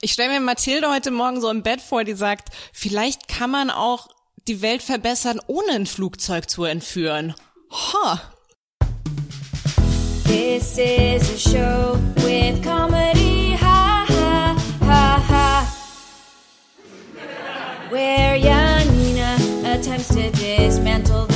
Ich stelle mir Mathilde heute Morgen so im Bett vor, die sagt, vielleicht kann man auch die Welt verbessern, ohne ein Flugzeug zu entführen. Ha. This is a show with comedy, ha ha ha ha. Where Janina attempts to dismantle the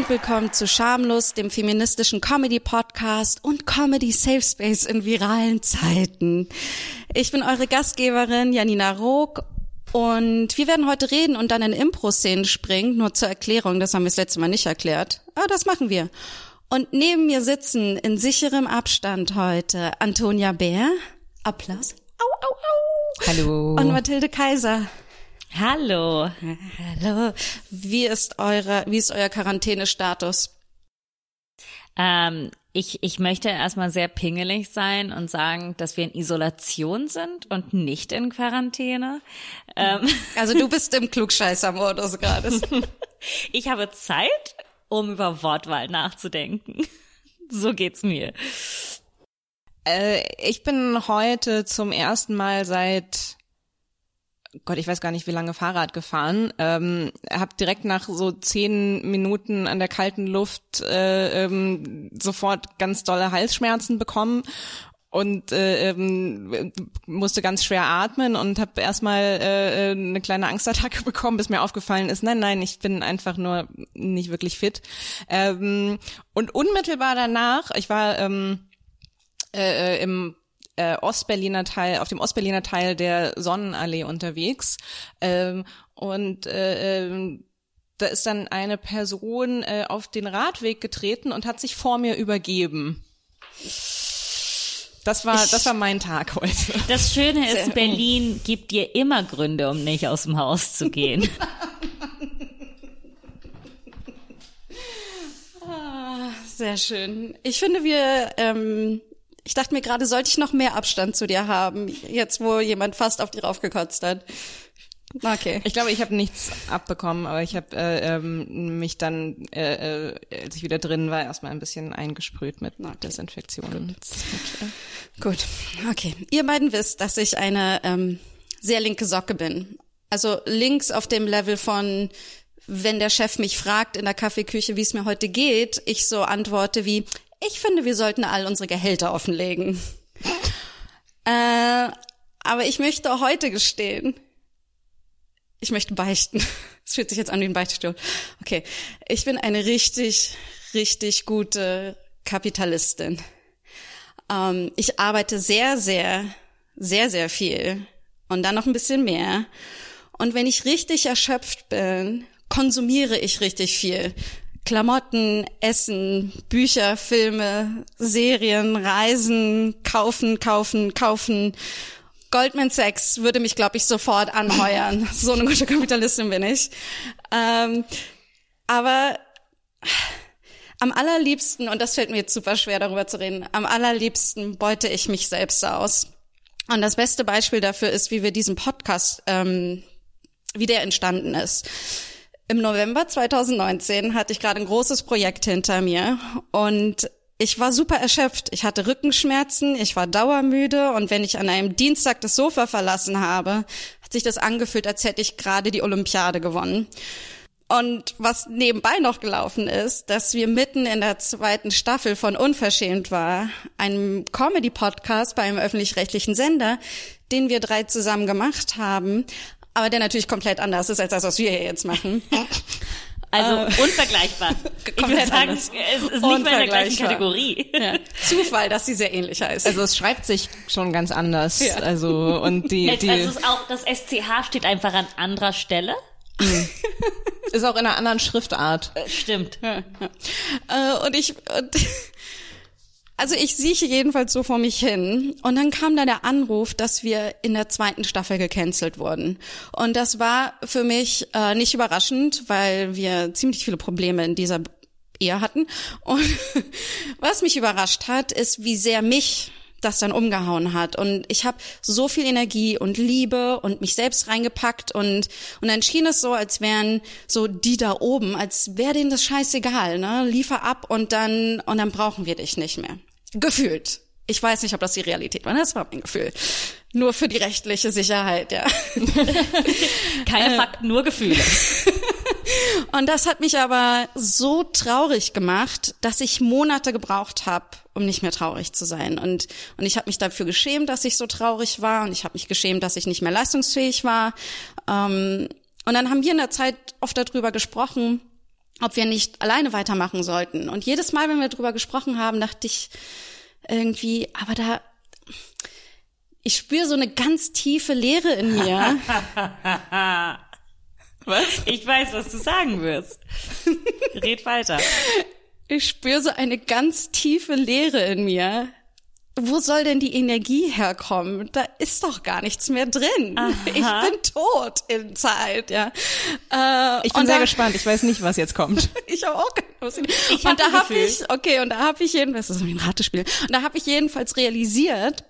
und willkommen zu Schamlos, dem feministischen Comedy-Podcast und Comedy Safe Space in viralen Zeiten. Ich bin eure Gastgeberin Janina Rook und wir werden heute reden und dann in Impro-Szenen springen. Nur zur Erklärung, das haben wir das letzte Mal nicht erklärt. Aber das machen wir. Und neben mir sitzen in sicherem Abstand heute Antonia Bär. Applaus. Au, au, au. Hallo. Und Mathilde Kaiser. Hallo. Hallo. Wie ist eure, wie ist euer Quarantänestatus? Ähm, ich, ich möchte erstmal sehr pingelig sein und sagen, dass wir in Isolation sind und nicht in Quarantäne. Ähm, Also du bist im Klugscheißer-Modus gerade. ich habe Zeit, um über Wortwahl nachzudenken. So geht's mir. Äh, ich bin heute zum ersten Mal seit Gott, ich weiß gar nicht, wie lange Fahrrad gefahren. Ähm, hab direkt nach so zehn Minuten an der kalten Luft äh, ähm, sofort ganz dolle Halsschmerzen bekommen und äh, ähm, musste ganz schwer atmen und habe erstmal äh, eine kleine Angstattacke bekommen, bis mir aufgefallen ist, nein, nein, ich bin einfach nur nicht wirklich fit. Ähm, und unmittelbar danach, ich war ähm, äh, äh, im äh, Ostberliner Teil, auf dem Ostberliner Teil der Sonnenallee unterwegs. Ähm, und äh, ähm, da ist dann eine Person äh, auf den Radweg getreten und hat sich vor mir übergeben. Das war, das war mein Tag heute. Das Schöne ist, Berlin gibt dir immer Gründe, um nicht aus dem Haus zu gehen. Sehr schön. Ich finde, wir, ähm, ich dachte mir gerade, sollte ich noch mehr Abstand zu dir haben, jetzt wo jemand fast auf dir raufgekotzt hat. Okay. Ich glaube, ich habe nichts abbekommen, aber ich habe äh, ähm, mich dann, äh, äh, als ich wieder drin war, erstmal ein bisschen eingesprüht mit Desinfektion. Gut, okay. Ihr beiden wisst, dass ich eine ähm, sehr linke Socke bin. Also links auf dem Level von, wenn der Chef mich fragt in der Kaffeeküche, wie es mir heute geht, ich so antworte wie, ich finde, wir sollten all unsere Gehälter offenlegen. äh, aber ich möchte heute gestehen, ich möchte beichten. Es fühlt sich jetzt an wie ein Beichtstuhl. Okay, ich bin eine richtig, richtig gute Kapitalistin. Ähm, ich arbeite sehr, sehr, sehr, sehr viel und dann noch ein bisschen mehr. Und wenn ich richtig erschöpft bin, konsumiere ich richtig viel. Klamotten, Essen, Bücher, Filme, Serien, Reisen, kaufen, kaufen, kaufen. Goldman Sachs würde mich, glaube ich, sofort anheuern. So eine gute Kapitalistin bin ich. Ähm, aber am allerliebsten, und das fällt mir jetzt super schwer darüber zu reden, am allerliebsten beute ich mich selbst aus. Und das beste Beispiel dafür ist, wie wir diesen Podcast, ähm, wie der entstanden ist. Im November 2019 hatte ich gerade ein großes Projekt hinter mir und ich war super erschöpft. Ich hatte Rückenschmerzen, ich war dauermüde und wenn ich an einem Dienstag das Sofa verlassen habe, hat sich das angefühlt, als hätte ich gerade die Olympiade gewonnen. Und was nebenbei noch gelaufen ist, dass wir mitten in der zweiten Staffel von Unverschämt war, einem Comedy-Podcast bei einem öffentlich-rechtlichen Sender, den wir drei zusammen gemacht haben, aber der natürlich komplett anders ist als das, was wir hier jetzt machen. Also unvergleichbar. Ich würde komplett sagen, anders. es ist nicht mehr in der gleichen. Kategorie. Ja. Zufall, dass sie sehr ähnlich heißt. Also es schreibt sich schon ganz anders. Ja. Also und die, Jetzt, die also es ist auch das SCH steht einfach an anderer Stelle. ist auch in einer anderen Schriftart. Äh, Stimmt. Äh, und ich, und, also ich sieche jedenfalls so vor mich hin. Und dann kam da der Anruf, dass wir in der zweiten Staffel gecancelt wurden. Und das war für mich äh, nicht überraschend, weil wir ziemlich viele Probleme in dieser Ehe hatten. Und was mich überrascht hat, ist, wie sehr mich das dann umgehauen hat. Und ich habe so viel Energie und Liebe und mich selbst reingepackt und, und dann schien es so, als wären so die da oben, als wäre denen das scheißegal, ne? Liefer ab und dann, und dann brauchen wir dich nicht mehr. Gefühlt. Ich weiß nicht, ob das die Realität war. Das war mein Gefühl. Nur für die rechtliche Sicherheit, ja. Keine Fakten, nur Gefühle. Und das hat mich aber so traurig gemacht, dass ich Monate gebraucht habe, um nicht mehr traurig zu sein. Und, und ich habe mich dafür geschämt, dass ich so traurig war. Und ich habe mich geschämt, dass ich nicht mehr leistungsfähig war. Ähm, und dann haben wir in der Zeit oft darüber gesprochen, ob wir nicht alleine weitermachen sollten. Und jedes Mal, wenn wir darüber gesprochen haben, dachte ich irgendwie, aber da, ich spüre so eine ganz tiefe Leere in mir. Was? Ich weiß, was du sagen wirst. Red weiter. Ich spüre so eine ganz tiefe Leere in mir. Wo soll denn die Energie herkommen? Da ist doch gar nichts mehr drin. Aha. Ich bin tot in Zeit, ja. Äh, Ich bin sehr da- gespannt. Ich weiß nicht, was jetzt kommt. Ich habe auch keine Lust. Ich Und da habe ich, okay, und da habe ich jedenfalls, das ist ein Ratespiel, und da habe ich jedenfalls realisiert,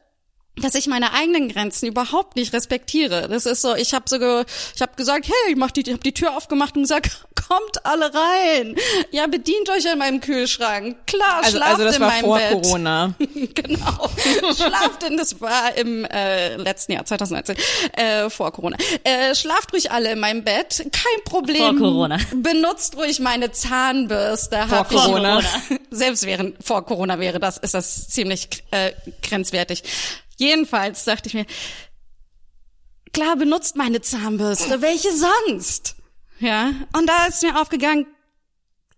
dass ich meine eigenen Grenzen überhaupt nicht respektiere. Das ist so, ich habe so, ge, ich habe gesagt, hey, ich mach die, ich habe die Tür aufgemacht und gesagt, kommt alle rein. Ja, bedient euch an meinem Kühlschrank. Klar, Also, schlaft also das in war meinem vor Bett. Corona. genau. Schlaft in, das war im äh, letzten Jahr, 2019, äh, vor Corona. Äh, schlaft ruhig alle in meinem Bett, kein Problem. Vor Corona. Benutzt ruhig meine Zahnbürste. Vor Corona. Selbst während vor Corona wäre das, ist das ziemlich äh, grenzwertig. Jedenfalls dachte ich mir, klar benutzt meine Zahnbürste, welche sonst? Ja, und da ist mir aufgegangen,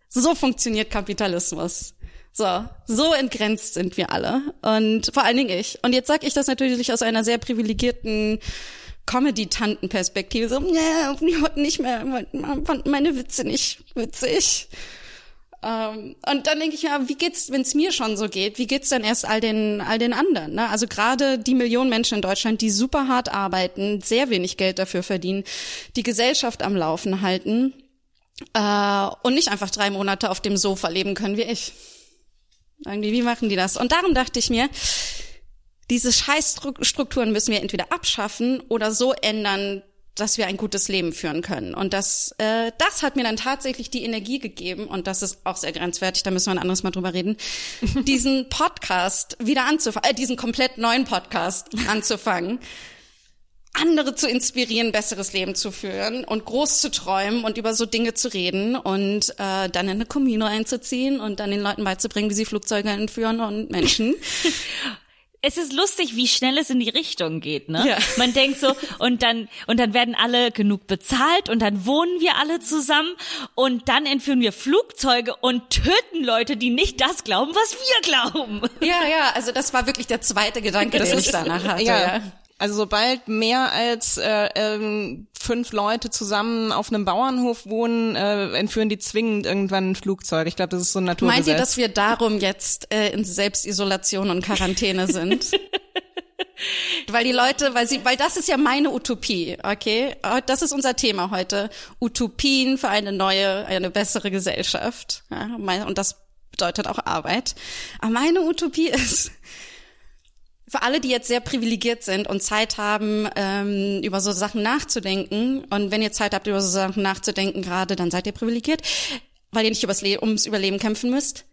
so funktioniert Kapitalismus. So, so entgrenzt sind wir alle und vor allen Dingen ich. Und jetzt sage ich das natürlich aus einer sehr privilegierten Comedy-Tanten-Perspektive. So, nee, die wollten nicht mehr, fanden meine Witze nicht witzig. Ähm, und dann denke ich mir, wie geht's, wenn es mir schon so geht, wie geht's dann erst all den all den anderen? Ne? Also gerade die Millionen Menschen in Deutschland, die super hart arbeiten, sehr wenig Geld dafür verdienen, die Gesellschaft am Laufen halten äh, und nicht einfach drei Monate auf dem Sofa leben können wie ich. Irgendwie, wie machen die das? Und darum dachte ich mir, diese Scheißstrukturen müssen wir entweder abschaffen oder so ändern, dass wir ein gutes Leben führen können. Und das, äh, das hat mir dann tatsächlich die Energie gegeben, und das ist auch sehr grenzwertig, da müssen wir ein anderes Mal drüber reden, diesen Podcast wieder anzufangen, äh, diesen komplett neuen Podcast anzufangen, andere zu inspirieren, besseres Leben zu führen und groß zu träumen und über so Dinge zu reden und äh, dann in eine Kommune einzuziehen und dann den Leuten beizubringen, wie sie Flugzeuge entführen und Menschen. Es ist lustig, wie schnell es in die Richtung geht, ne? Ja. Man denkt so, und dann, und dann werden alle genug bezahlt und dann wohnen wir alle zusammen und dann entführen wir Flugzeuge und töten Leute, die nicht das glauben, was wir glauben. Ja, ja, also das war wirklich der zweite Gedanke, den ich danach hatte. ja. Ja. Also sobald mehr als äh, ähm, fünf Leute zusammen auf einem Bauernhof wohnen, äh, entführen die zwingend irgendwann ein Flugzeug. Ich glaube, das ist so ein Naturgesetz. Meint ihr, dass wir darum jetzt äh, in Selbstisolation und Quarantäne sind? weil die Leute, weil sie, weil das ist ja meine Utopie, okay? Das ist unser Thema heute. Utopien für eine neue, eine bessere Gesellschaft. Ja, und das bedeutet auch Arbeit. Aber meine Utopie ist, für alle, die jetzt sehr privilegiert sind und Zeit haben, ähm, über so Sachen nachzudenken, und wenn ihr Zeit habt, über so Sachen nachzudenken gerade, dann seid ihr privilegiert, weil ihr nicht übers Le ums Überleben kämpfen müsst.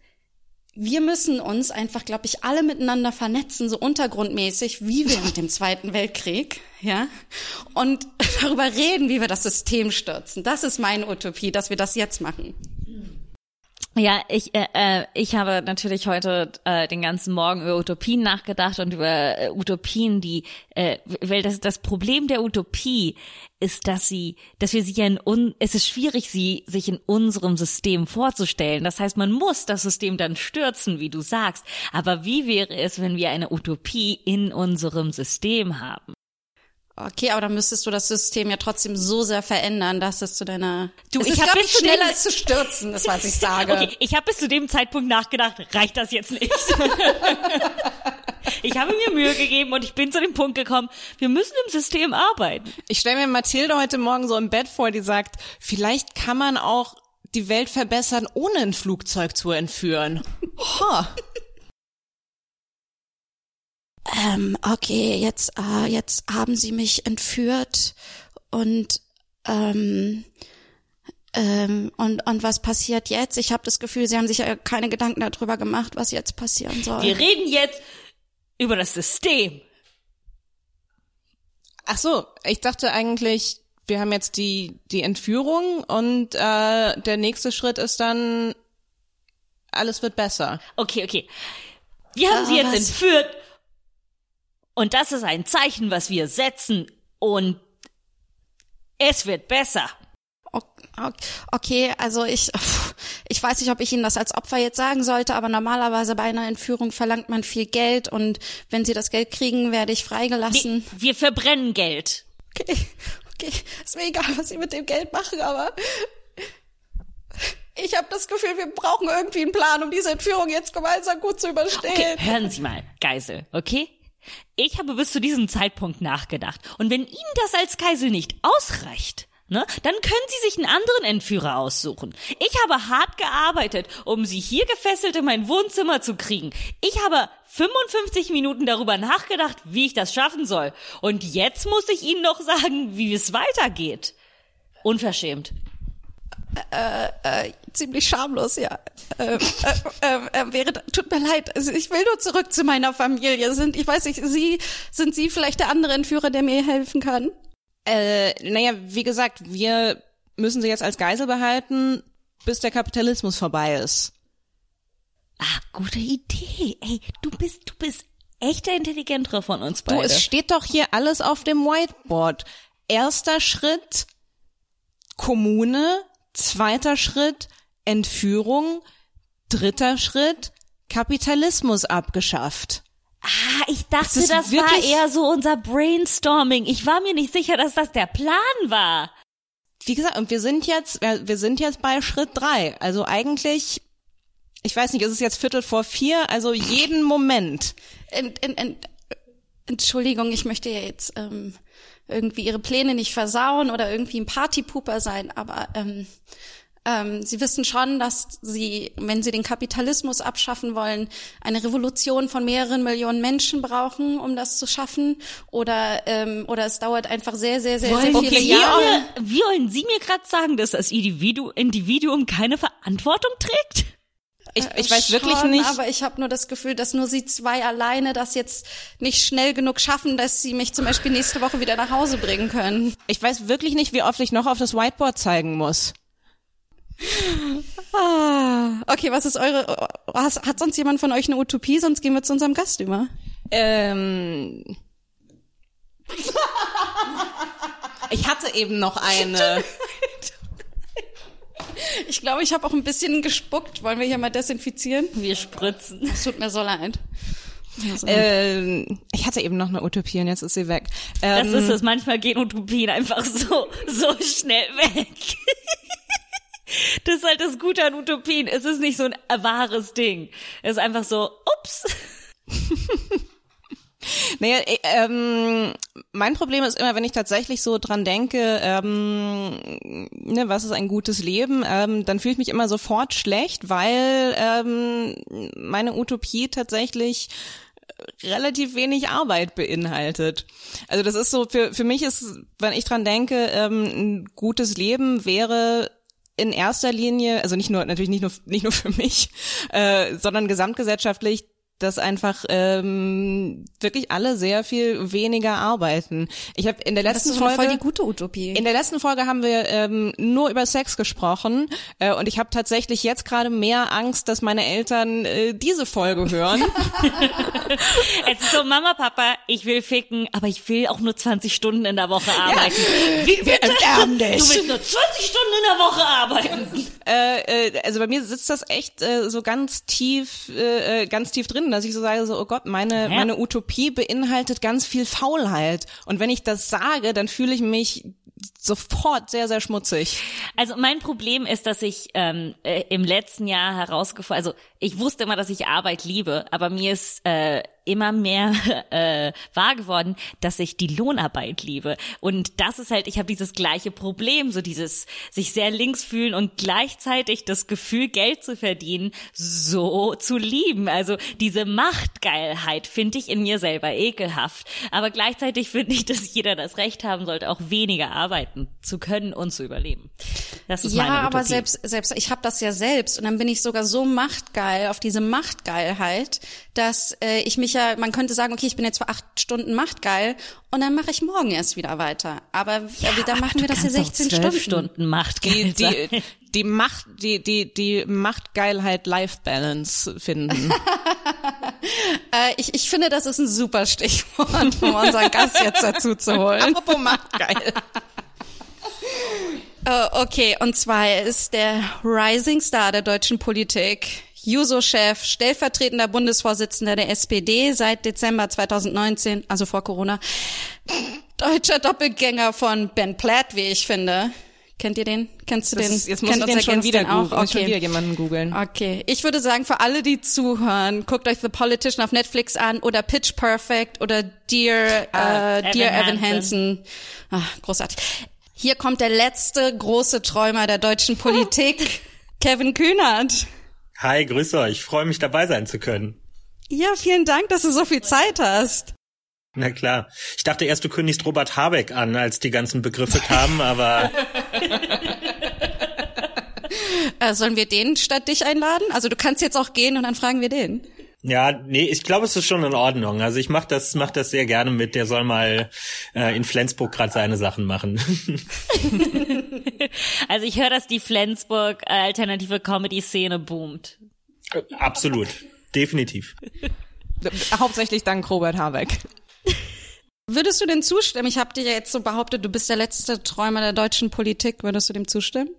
Wir müssen uns einfach, glaube ich, alle miteinander vernetzen, so untergrundmäßig, wie während dem Zweiten Weltkrieg, ja, und darüber reden, wie wir das System stürzen. Das ist meine Utopie, dass wir das jetzt machen. Ja, ich, äh, äh, ich habe natürlich heute äh, den ganzen Morgen über Utopien nachgedacht und über äh, Utopien, die, äh, weil das, das Problem der Utopie ist, dass sie, dass wir sie ja in un, es ist schwierig, sie sich in unserem System vorzustellen. Das heißt, man muss das System dann stürzen, wie du sagst. Aber wie wäre es, wenn wir eine Utopie in unserem System haben? Okay, aber dann müsstest du das System ja trotzdem so sehr verändern, dass es zu deiner. Du, es ich ist, hab glaub bis ich, zu dem- schneller als zu stürzen, ist was ich sage. Okay, ich habe bis zu dem Zeitpunkt nachgedacht, reicht das jetzt nicht? ich habe mir Mühe gegeben und ich bin zu dem Punkt gekommen, wir müssen im System arbeiten. Ich stelle mir Mathilde heute Morgen so im Bett vor, die sagt, vielleicht kann man auch die Welt verbessern, ohne ein Flugzeug zu entführen. Ha. Ähm, okay, jetzt, äh, jetzt haben sie mich entführt und ähm, ähm, und, und was passiert jetzt? Ich habe das Gefühl, sie haben sich ja keine Gedanken darüber gemacht, was jetzt passieren soll. Wir reden jetzt über das System. Ach so, ich dachte eigentlich, wir haben jetzt die, die Entführung und äh, der nächste Schritt ist dann, alles wird besser. Okay, okay. Wir haben Ah, sie jetzt was? entführt. Und das ist ein Zeichen, was wir setzen. Und es wird besser. Okay, also ich, ich weiß nicht, ob ich Ihnen das als Opfer jetzt sagen sollte, aber normalerweise bei einer Entführung verlangt man viel Geld und wenn Sie das Geld kriegen, werde ich freigelassen. wir verbrennen Geld. Okay, okay, ist mir egal, was Sie mit dem Geld machen, aber ich habe das Gefühl, wir brauchen irgendwie einen Plan, um diese Entführung jetzt gemeinsam gut zu überstehen. Okay, hören Sie mal, Geisel, okay? Ich habe bis zu diesem Zeitpunkt nachgedacht. Und wenn Ihnen das als Geisel nicht ausreicht, ne, dann können Sie sich einen anderen Entführer aussuchen. Ich habe hart gearbeitet, um Sie hier gefesselt in mein Wohnzimmer zu kriegen. Ich habe 55 Minuten darüber nachgedacht, wie ich das schaffen soll. Und jetzt muss ich Ihnen noch sagen, wie es weitergeht. Unverschämt. Ziemlich schamlos, ja. Ähm, äh, äh, äh, wäre, tut mir leid, also ich will nur zurück zu meiner Familie. Sind, ich weiß nicht, Sie, sind Sie vielleicht der andere Entführer, der mir helfen kann? Äh, naja, wie gesagt, wir müssen sie jetzt als Geisel behalten, bis der Kapitalismus vorbei ist. Ah, gute Idee. Ey, du bist, du bist echt der Intelligentere von uns Du, beide. es steht doch hier alles auf dem Whiteboard. Erster Schritt Kommune, zweiter Schritt Entführung, dritter Schritt Kapitalismus abgeschafft. Ah, ich dachte, ist das war wirklich- eher so unser Brainstorming. Ich war mir nicht sicher, dass das der Plan war. Wie gesagt, und wir sind jetzt, wir wir sind jetzt bei Schritt drei. Also eigentlich, ich weiß nicht, ist es jetzt Viertel vor vier? Also jeden Moment. Ent, ent, ent, Entschuldigung, ich möchte ja jetzt ähm, irgendwie Ihre Pläne nicht versauen oder irgendwie ein Partypooper sein, aber ähm, ähm, Sie wissen schon, dass Sie, wenn Sie den Kapitalismus abschaffen wollen, eine Revolution von mehreren Millionen Menschen brauchen, um das zu schaffen, oder ähm, oder es dauert einfach sehr, sehr, sehr, sehr viele Jahre. wie, wie wollen Sie mir gerade sagen, dass das Individu Individuum keine Verantwortung trägt? Ich, ich weiß wirklich Schon, nicht. Aber ich habe nur das Gefühl, dass nur Sie zwei alleine das jetzt nicht schnell genug schaffen, dass Sie mich zum Beispiel nächste Woche wieder nach Hause bringen können. Ich weiß wirklich nicht, wie oft ich noch auf das Whiteboard zeigen muss. Ah, okay, was ist eure, has- hat sonst jemand von euch eine Utopie? Sonst gehen wir zu unserem Gast über. Ähm. Ich hatte eben noch eine. Ich glaube, ich habe auch ein bisschen gespuckt. Wollen wir hier mal desinfizieren? Wir spritzen. Es tut mir so leid. Also, Ähm, ich hatte eben noch eine Utopie und jetzt ist sie weg. Das Ähm, ist es. Manchmal gehen Utopien einfach so, so schnell weg. Das ist halt das Gute an Utopien. Es ist nicht so ein wahres Ding. Es ist einfach so, ups. Naja, äh, ähm, mein Problem ist immer, wenn ich tatsächlich so dran denke, ähm, ne, was ist ein gutes Leben, ähm, dann fühle ich mich immer sofort schlecht, weil ähm, meine Utopie tatsächlich relativ wenig Arbeit beinhaltet. Also das ist so, für, für mich ist, wenn ich dran denke, ähm, ein gutes Leben wäre in erster Linie, also nicht nur, natürlich nicht nur, nicht nur für mich, äh, sondern gesamtgesellschaftlich, dass einfach ähm, wirklich alle sehr viel weniger arbeiten. Ich habe in der das letzten ist so eine Folge voll die gute Utopie. in der letzten Folge haben wir ähm, nur über Sex gesprochen äh, und ich habe tatsächlich jetzt gerade mehr Angst, dass meine Eltern äh, diese Folge hören. Es ist so, Mama, Papa, ich will ficken, aber ich will auch nur 20 Stunden in der Woche arbeiten. Wie wir enterben Du dich. willst nur 20 Stunden in der Woche arbeiten. äh, äh, also bei mir sitzt das echt äh, so ganz tief, äh, äh, ganz tief drin, dass ich so sage, so, oh Gott, meine, meine Utopie beinhaltet ganz viel Faulheit. Und wenn ich das sage, dann fühle ich mich sofort sehr, sehr schmutzig. Also mein Problem ist, dass ich ähm, äh, im letzten Jahr herausgefunden, also ich wusste immer, dass ich Arbeit liebe, aber mir ist äh, immer mehr äh, wahr geworden, dass ich die Lohnarbeit liebe. Und das ist halt, ich habe dieses gleiche Problem, so dieses sich sehr links fühlen und gleichzeitig das Gefühl, Geld zu verdienen, so zu lieben. Also diese Machtgeilheit finde ich in mir selber ekelhaft. Aber gleichzeitig finde ich, dass jeder das Recht haben sollte, auch weniger arbeiten zu können und zu überleben. Das ist ja, meine aber Utopie. selbst selbst ich habe das ja selbst und dann bin ich sogar so machtgeil auf diese Machtgeilheit, dass äh, ich mich ja, man könnte sagen, okay, ich bin jetzt für acht Stunden machtgeil und dann mache ich morgen erst wieder weiter. Aber äh, dann Ach, machen wir das hier kannst auch 16 12 Stunden. Stunden Macht Die, die, die Macht, die, die, die Machtgeilheit Life Balance finden. Äh, ich, ich finde, das ist ein super Stichwort, um unseren Gast jetzt dazu zu holen. Apropos Machtgeil. Äh, okay, und zwar ist der Rising Star der deutschen Politik, Juso-Chef, stellvertretender Bundesvorsitzender der SPD seit Dezember 2019, also vor Corona, deutscher Doppelgänger von Ben Platt, wie ich finde. Kennt ihr den? Kennst du Das den? ist, jetzt muss Kennt ich den schon wieder den auch? googeln. Schon Okay. wieder jemanden googeln. Okay, ich würde sagen, für alle, die zuhören, guckt euch The Politician auf Netflix an oder Pitch Perfect oder Dear, Ah, äh, Dear Evan Evan Hansen. Ah, großartig. Hier kommt der letzte große Träumer der deutschen Politik, Kevin Kühnert. Hi, grüße euch. Ich freue mich dabei sein zu können. Ja, vielen Dank, dass du so viel Zeit hast. Na klar. Ich dachte erst, du kündigst Robert Habeck an, als die ganzen Begriffe kamen, aber Äh, sollen wir den statt dich einladen? Also du kannst jetzt auch gehen und dann fragen wir den. Ja, nee, ich glaube, es ist schon in Ordnung. Also ich mach das, mach das sehr gerne mit. Der soll mal äh, in Flensburg gerade seine Sachen machen. Also ich höre, dass die Flensburg äh, alternative Comedy-Szene boomt. Absolut. Definitiv. Hauptsächlich dank Robert Habeck. Würdest du denn zustimmen? Ich habe dir ja jetzt so behauptet, du bist der letzte Träumer der deutschen Politik. Würdest du dem zustimmen?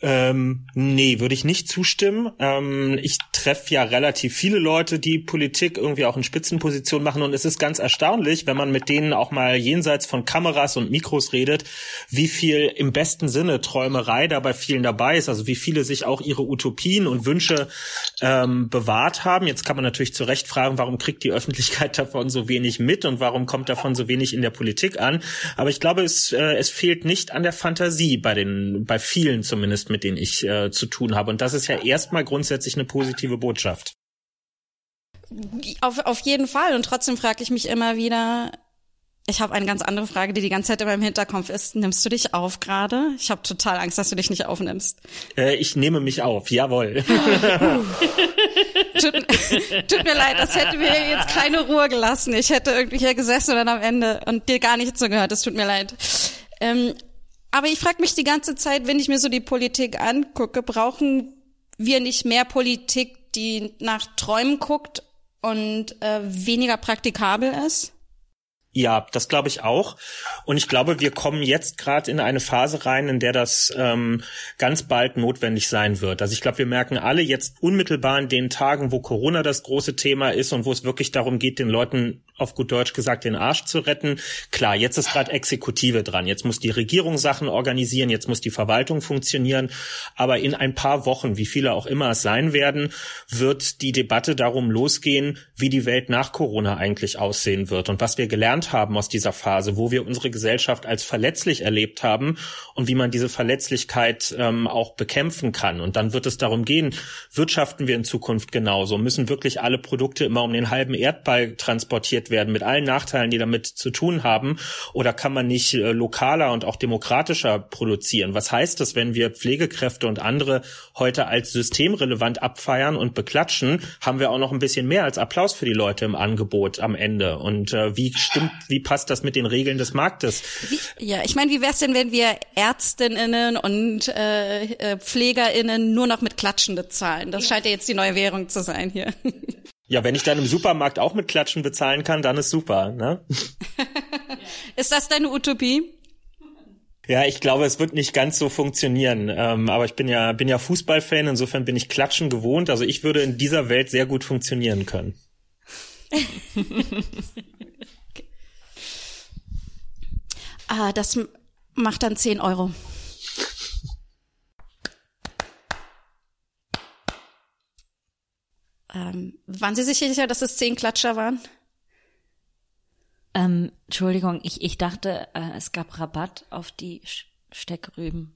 Ähm, nee, würde ich nicht zustimmen. Ähm, ich treffe ja relativ viele Leute, die Politik irgendwie auch in Spitzenpositionen machen und es ist ganz erstaunlich, wenn man mit denen auch mal jenseits von Kameras und Mikros redet, wie viel im besten Sinne Träumerei da bei vielen dabei ist, also wie viele sich auch ihre Utopien und Wünsche ähm, bewahrt haben. Jetzt kann man natürlich zu Recht fragen, warum kriegt die Öffentlichkeit davon so wenig mit und warum kommt davon so wenig in der Politik an. Aber ich glaube, es, äh, es fehlt nicht an der Fantasie bei den, bei vielen zumindest, mit denen ich äh, zu tun habe. Und das ist ja erstmal grundsätzlich eine positive Botschaft. Auf, auf jeden Fall. Und trotzdem frage ich mich immer wieder, ich habe eine ganz andere Frage, die die ganze Zeit in meinem Hinterkopf ist. Nimmst du dich auf gerade? Ich habe total Angst, dass du dich nicht aufnimmst. Äh, ich nehme mich auf, jawohl. Tut, tut mir leid, das hätte mir jetzt keine Ruhe gelassen. Ich hätte irgendwie hier gesessen und dann am Ende und dir gar nicht zugehört. Es tut mir leid. Ähm, aber ich frage mich die ganze Zeit, wenn ich mir so die Politik angucke, brauchen wir nicht mehr Politik, die nach Träumen guckt und äh, weniger praktikabel ist? Ja, das glaube ich auch. Und ich glaube, wir kommen jetzt gerade in eine Phase rein, in der das ähm, ganz bald notwendig sein wird. Also ich glaube, wir merken alle jetzt unmittelbar in den Tagen, wo Corona das große Thema ist und wo es wirklich darum geht, den Leuten auf gut Deutsch gesagt den Arsch zu retten. Klar, jetzt ist gerade Exekutive dran. Jetzt muss die Regierung Sachen organisieren, jetzt muss die Verwaltung funktionieren. Aber in ein paar Wochen, wie viele auch immer es sein werden, wird die Debatte darum losgehen, wie die Welt nach Corona eigentlich aussehen wird und was wir gelernt haben aus dieser Phase, wo wir unsere Gesellschaft als verletzlich erlebt haben und wie man diese Verletzlichkeit ähm, auch bekämpfen kann. Und dann wird es darum gehen, wirtschaften wir in Zukunft genauso? Müssen wirklich alle Produkte immer um den halben Erdball transportiert werden, mit allen Nachteilen, die damit zu tun haben? Oder kann man nicht äh, lokaler und auch demokratischer produzieren? Was heißt das, wenn wir Pflegekräfte und andere heute als systemrelevant abfeiern und beklatschen? Haben wir auch noch ein bisschen mehr als Applaus für die Leute im Angebot am Ende? Und äh, wie stimmt, wie passt das mit den Regeln des Marktes? Wie, ja, ich meine, wie wär's denn, wenn wir Ärztinnen und äh, äh, Pflegerinnen nur noch mit Klatschen bezahlen? Das scheint ja jetzt die neue Währung zu sein hier. Ja, wenn ich dann im Supermarkt auch mit Klatschen bezahlen kann, dann ist super, ne? Ist das deine Utopie? Ja, ich glaube, es wird nicht ganz so funktionieren. Ähm, aber ich bin ja, bin ja Fußballfan, insofern bin ich Klatschen gewohnt. Also ich würde in dieser Welt sehr gut funktionieren können. Ah, das Macht dann 10 Euro. Ähm, waren Sie sich sicher, dass es 10 Klatscher waren? Ähm, Entschuldigung, ich, ich dachte, äh, es gab Rabatt auf die Sch Steckrüben.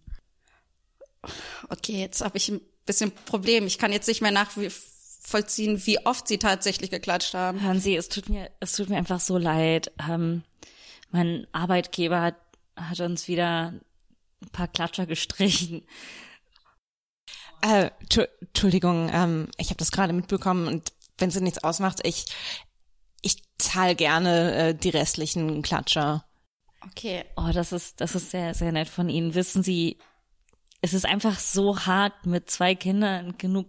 Okay, jetzt habe ich ein bisschen Problem. Ich kann jetzt nicht mehr nachvollziehen, wie oft Sie tatsächlich geklatscht haben. Hören Sie, es tut mir, es tut mir einfach so leid. Ähm, mein Arbeitgeber hat, hat uns wieder ein paar Klatscher gestrichen. Äh, Entschuldigung, ähm, ich habe das gerade mitbekommen und wenn sie nichts ausmacht, ich ich zahle gerne äh, die restlichen Klatscher. Okay, Oh, das ist, das ist sehr, sehr nett von Ihnen. Wissen Sie, es ist einfach so hart, mit zwei Kindern genug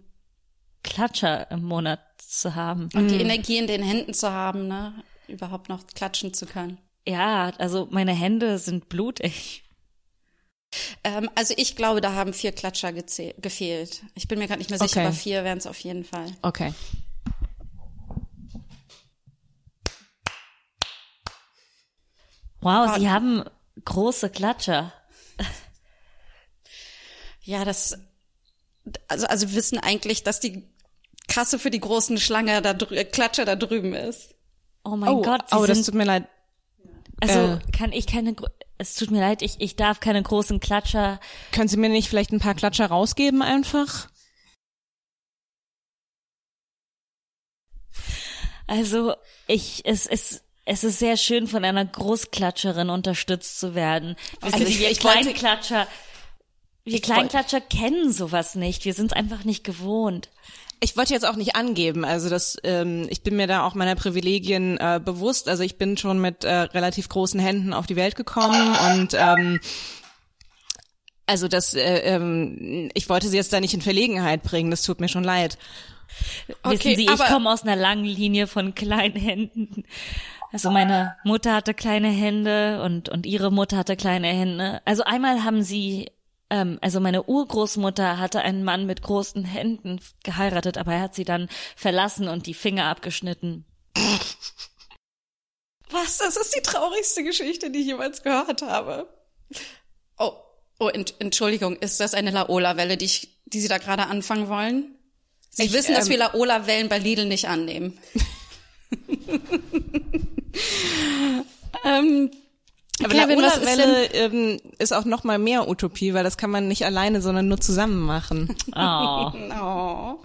Klatscher im Monat zu haben. und die Energie in den Händen zu haben, ne? Überhaupt noch klatschen zu können. Ja, also meine Hände sind blutig. Ähm, also ich glaube, da haben vier Klatscher gefehlt. Ich bin mir gerade nicht mehr sicher, Okay. aber vier wären es auf jeden Fall. Okay. Wow, Sie haben große Klatscher. Ja, das, also, also wir wissen eigentlich, dass die Kasse für die großen Schlange da drü äh, Klatscher da drüben ist. Oh mein oh, Gott, Sie oh, das tut mir leid. also äh. kann ich keine, es tut mir leid, ich, ich darf keine großen Klatscher. Können Sie mir nicht vielleicht ein paar Klatscher rausgeben einfach? Also ich, es ist, es ist sehr schön, von einer Großklatscherin unterstützt zu werden. Also Sie, ich- wir ich Kleinklatscher, wir Kleinklatscher kennen sowas nicht. Wir sind es einfach nicht gewohnt. Ich wollte jetzt auch nicht angeben, also das, ähm, ich bin mir da auch meiner Privilegien äh, bewusst. Also ich bin schon mit äh, relativ großen Händen auf die Welt gekommen und ähm, also das, äh, ähm, ich wollte sie jetzt da nicht in Verlegenheit bringen. Das tut mir schon leid. Okay, Wissen Sie, ich komme aus einer langen Linie von kleinen Händen. Also meine Mutter hatte kleine Hände und, und ihre Mutter hatte kleine Hände. Also einmal haben sie, ähm, also meine Urgroßmutter hatte einen Mann mit großen Händen geheiratet, aber er hat sie dann verlassen und die Finger abgeschnitten. Was? Das ist die traurigste Geschichte, die ich jemals gehört habe. Oh, oh, ent, Entschuldigung, ist das eine Laola-Welle, die, ich, die Sie da gerade anfangen wollen? Sie Ich, wissen, dass ähm, wir Laola-Wellen bei Lidl nicht annehmen. ähm, Aber Kevin, Laola was ist Welle ähm, ist auch noch mal mehr Utopie, weil das kann man nicht alleine, sondern nur zusammen machen. Oh. Oh.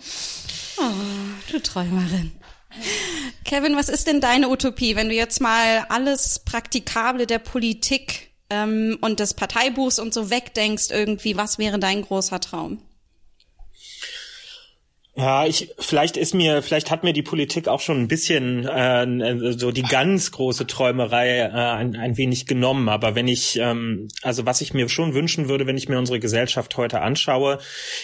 oh, du Träumerin. Kevin, was ist denn deine Utopie, wenn du jetzt mal alles Praktikable der Politik ähm, und des Parteibuchs und so wegdenkst irgendwie, was wäre dein großer Traum? Ja, ich vielleicht ist mir, vielleicht hat mir die Politik auch schon ein bisschen äh, so die ganz große Träumerei äh, ein, ein wenig genommen. Aber wenn ich, ähm, also was ich mir schon wünschen würde, wenn ich mir unsere Gesellschaft heute anschaue,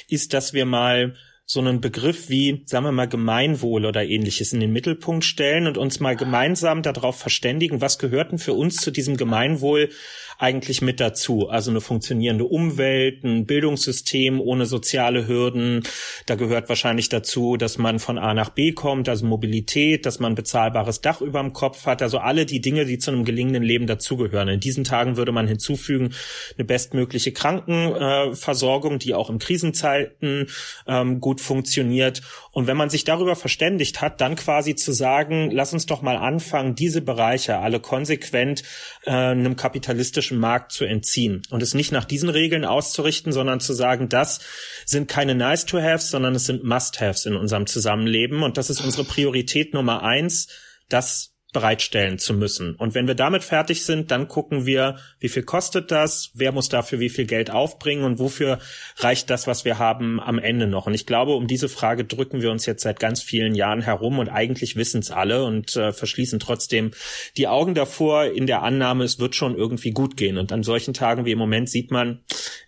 ist, dass wir mal so einen Begriff wie, sagen wir mal, Gemeinwohl oder ähnliches in den Mittelpunkt stellen und uns mal gemeinsam darauf verständigen, was gehört denn für uns zu diesem Gemeinwohl eigentlich mit dazu? Also eine funktionierende Umwelt, ein Bildungssystem ohne soziale Hürden. Da gehört wahrscheinlich dazu, dass man von A nach B kommt, also Mobilität, dass man bezahlbares Dach über dem Kopf hat. Also alle die Dinge, die zu einem gelingenden Leben dazugehören. In diesen Tagen würde man hinzufügen, eine bestmögliche Krankenversorgung, die auch in Krisenzeiten ähm, gut funktioniert. Und wenn man sich darüber verständigt hat, dann quasi zu sagen, lass uns doch mal anfangen, diese Bereiche alle konsequent äh, einem kapitalistischen Markt zu entziehen. Und es nicht nach diesen Regeln auszurichten, sondern zu sagen, das sind keine Nice-to-Haves, sondern es sind Must-Haves in unserem Zusammenleben. Und das ist unsere Priorität Nummer eins, das bereitstellen zu müssen. Und wenn wir damit fertig sind, dann gucken wir, wie viel kostet das, wer muss dafür wie viel Geld aufbringen und wofür reicht das, was wir haben, am Ende noch. Und ich glaube, um diese Frage drücken wir uns jetzt seit ganz vielen Jahren herum und eigentlich wissen es alle und äh, verschließen trotzdem die Augen davor in der Annahme, es wird schon irgendwie gut gehen. Und an solchen Tagen wie im Moment sieht man,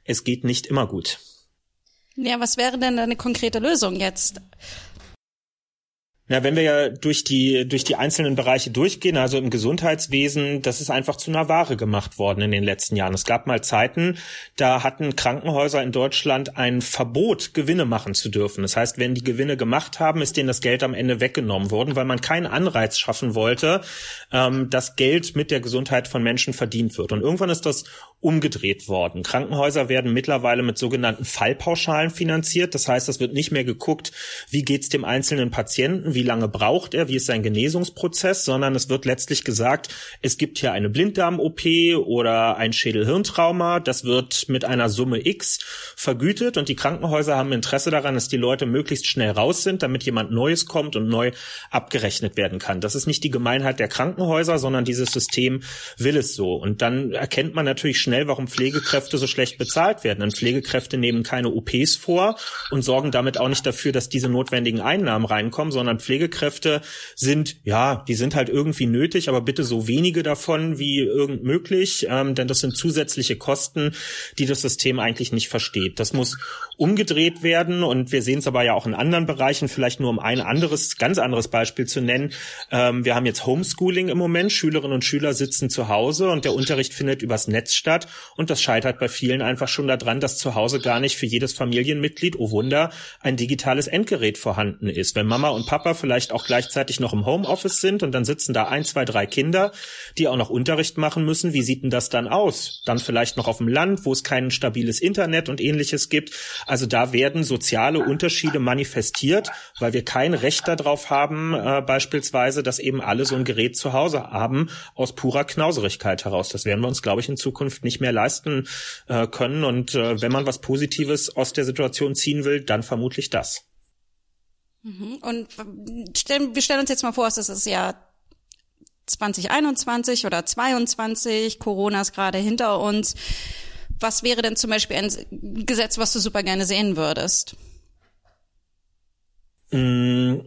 es geht nicht immer gut. Ja, was wäre denn eine konkrete Lösung jetzt? Na, wenn wir ja durch die, durch die einzelnen Bereiche durchgehen, also im Gesundheitswesen, das ist einfach zu einer Ware gemacht worden in den letzten Jahren. Es gab mal Zeiten, da hatten Krankenhäuser in Deutschland ein Verbot, Gewinne machen zu dürfen. Das heißt, wenn die Gewinne gemacht haben, ist denen das Geld am Ende weggenommen worden, weil man keinen Anreiz schaffen wollte, ähm, dass Geld mit der Gesundheit von Menschen verdient wird. Und irgendwann ist das umgedreht worden. Krankenhäuser werden mittlerweile mit sogenannten Fallpauschalen finanziert. Das heißt, es wird nicht mehr geguckt, wie geht's dem einzelnen Patienten, wie lange braucht er, wie ist sein Genesungsprozess, sondern es wird letztlich gesagt, es gibt hier eine Blinddarm-OP oder ein Schädel-Hirntrauma. Das wird mit einer Summe X vergütet und die Krankenhäuser haben Interesse daran, dass die Leute möglichst schnell raus sind, damit jemand Neues kommt und neu abgerechnet werden kann. Das ist nicht die Gemeinheit der Krankenhäuser, sondern dieses System will es so. Und dann erkennt man natürlich schnell, warum Pflegekräfte so schlecht bezahlt werden. Denn Pflegekräfte nehmen keine OPs vor und sorgen damit auch nicht dafür, dass diese notwendigen Einnahmen reinkommen, sondern Pflegekräfte sind, ja, die sind halt irgendwie nötig, aber bitte so wenige davon wie irgend möglich, ähm, denn das sind zusätzliche Kosten, die das System eigentlich nicht versteht. Das muss umgedreht werden und wir sehen es aber ja auch in anderen Bereichen, vielleicht nur um ein anderes, ganz anderes Beispiel zu nennen. Ähm, wir haben jetzt Homeschooling im Moment, Schülerinnen und Schüler sitzen zu Hause und der Unterricht findet übers Netz statt hat. Und das scheitert bei vielen einfach schon daran, dass zu Hause gar nicht für jedes Familienmitglied, oh Wunder, ein digitales Endgerät vorhanden ist. Wenn Mama und Papa vielleicht auch gleichzeitig noch im Homeoffice sind und dann sitzen da ein, zwei, drei Kinder, die auch noch Unterricht machen müssen, wie sieht denn das dann aus? Dann vielleicht noch auf dem Land, wo es kein stabiles Internet und ähnliches gibt. Also da werden soziale Unterschiede manifestiert, weil wir kein Recht darauf haben, äh, beispielsweise, dass eben alle so ein Gerät zu Hause haben, aus purer Knauserigkeit heraus. Das werden wir uns, glaube ich, in Zukunft nicht mehr leisten äh, können. Und äh, wenn man was Positives aus der Situation ziehen will, dann vermutlich das. Mhm. Und stellen, wir stellen uns jetzt mal vor, es ist das Jahr 2021 oder 22, Corona ist gerade hinter uns. Was wäre denn zum Beispiel ein Gesetz, was du super gerne sehen würdest? Mm,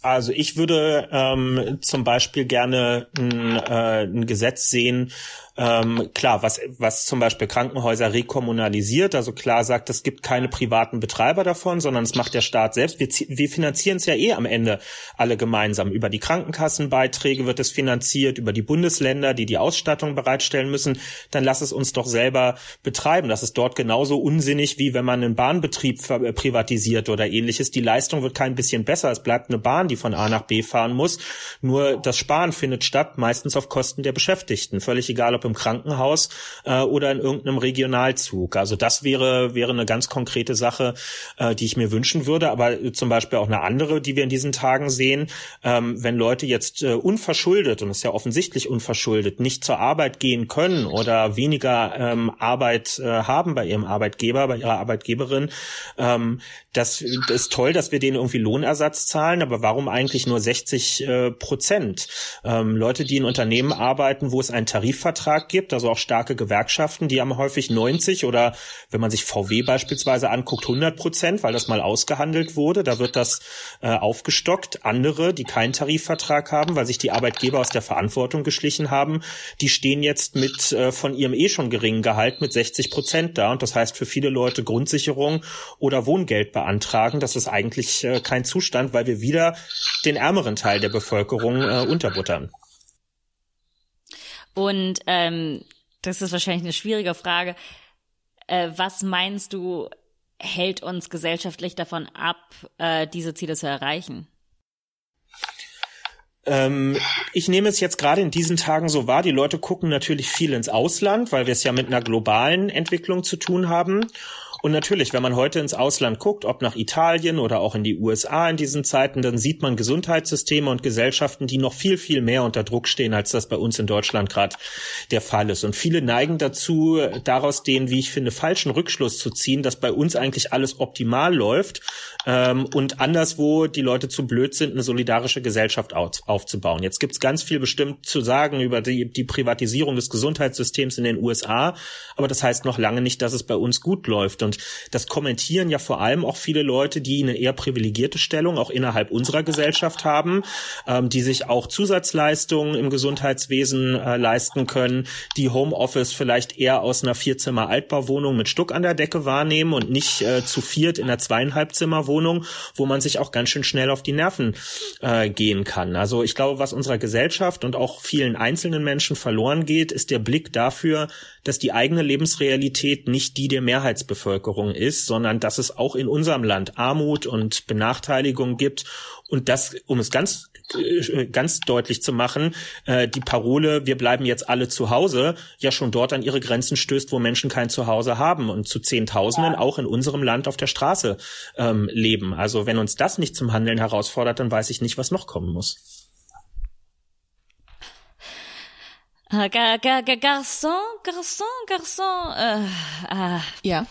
also ich würde ähm, zum Beispiel gerne ein, äh, ein Gesetz sehen, ähm, klar, was, was zum Beispiel Krankenhäuser rekommunalisiert, also klar sagt, es gibt keine privaten Betreiber davon, sondern es macht der Staat selbst. Wir, wir finanzieren es ja eh am Ende alle gemeinsam. Über die Krankenkassenbeiträge wird es finanziert, über die Bundesländer, die die Ausstattung bereitstellen müssen. Dann lass es uns doch selber betreiben. Das ist dort genauso unsinnig, wie wenn man einen Bahnbetrieb äh, privatisiert oder ähnliches. Die Leistung wird kein bisschen besser. Es bleibt eine Bahn, die von A nach B fahren muss. Nur das Sparen findet statt, meistens auf Kosten der Beschäftigten. Völlig egal, ob im Krankenhaus äh, oder in irgendeinem Regionalzug. Also das wäre wäre eine ganz konkrete Sache, äh, die ich mir wünschen würde. Aber zum Beispiel auch eine andere, die wir in diesen Tagen sehen, ähm, wenn Leute jetzt äh, unverschuldet und es ist ja offensichtlich unverschuldet nicht zur Arbeit gehen können oder weniger ähm, Arbeit äh, haben bei ihrem Arbeitgeber, bei ihrer Arbeitgeberin, ähm, das ist toll, dass wir denen irgendwie Lohnersatz zahlen, aber warum eigentlich nur 60 äh, Prozent? Ähm, Leute, die in Unternehmen arbeiten, wo es einen Tarifvertrag gibt, also auch starke Gewerkschaften, die haben häufig 90 oder wenn man sich VW beispielsweise anguckt, 100 Prozent, weil das mal ausgehandelt wurde. Da wird das äh, aufgestockt. Andere, die keinen Tarifvertrag haben, weil sich die Arbeitgeber aus der Verantwortung geschlichen haben, die stehen jetzt mit äh, von ihrem eh schon geringen Gehalt mit 60 Prozent da. Und das heißt für viele Leute Grundsicherung oder Wohngeld beantragen. Das ist eigentlich äh, kein Zustand, weil wir wieder den ärmeren Teil der Bevölkerung äh, unterbuttern. Und ähm, das ist wahrscheinlich eine schwierige Frage. Äh, was meinst du, hält uns gesellschaftlich davon ab, äh, diese Ziele zu erreichen? Ähm, ich nehme es jetzt gerade in diesen Tagen so wahr, die Leute gucken natürlich viel ins Ausland, weil wir es ja mit einer globalen Entwicklung zu tun haben. Und natürlich, wenn man heute ins Ausland guckt, ob nach Italien oder auch in die USA in diesen Zeiten, dann sieht man Gesundheitssysteme und Gesellschaften, die noch viel, viel mehr unter Druck stehen, als das bei uns in Deutschland gerade der Fall ist. Und viele neigen dazu, daraus den, wie ich finde, falschen Rückschluss zu ziehen, dass bei uns eigentlich alles optimal läuft ähm, und anderswo die Leute zu blöd sind, eine solidarische Gesellschaft auf, aufzubauen. Jetzt gibt's ganz viel bestimmt zu sagen über die, die Privatisierung des Gesundheitssystems in den USA, aber das heißt noch lange nicht, dass es bei uns gut läuft. Und das kommentieren ja vor allem auch viele Leute, die eine eher privilegierte Stellung auch innerhalb unserer Gesellschaft haben, ähm, die sich auch Zusatzleistungen im Gesundheitswesen äh, leisten können, die Homeoffice vielleicht eher aus einer Vierzimmer Altbauwohnung mit Stuck an der Decke wahrnehmen und nicht äh, zu viert in einer zweieinhalb Zimmerwohnung, wo man sich auch ganz schön schnell auf die Nerven äh, gehen kann. Also ich glaube, was unserer Gesellschaft und auch vielen einzelnen Menschen verloren geht, ist der Blick dafür, dass die eigene Lebensrealität nicht die der Mehrheitsbevölkerung Bevölkerung ist, sondern dass es auch in unserem Land Armut und Benachteiligung gibt und das, um es ganz äh, ganz deutlich zu machen, äh, die Parole, wir bleiben jetzt alle zu Hause, ja schon dort an ihre Grenzen stößt, wo Menschen kein Zuhause haben und zu Zehntausenden auch in unserem Land auf der Straße ähm, leben. Also wenn uns das nicht zum Handeln herausfordert, dann weiß ich nicht, was noch kommen muss. Gar, gar, gar, Garçon, Garçon, Garçon, äh, äh, Ja.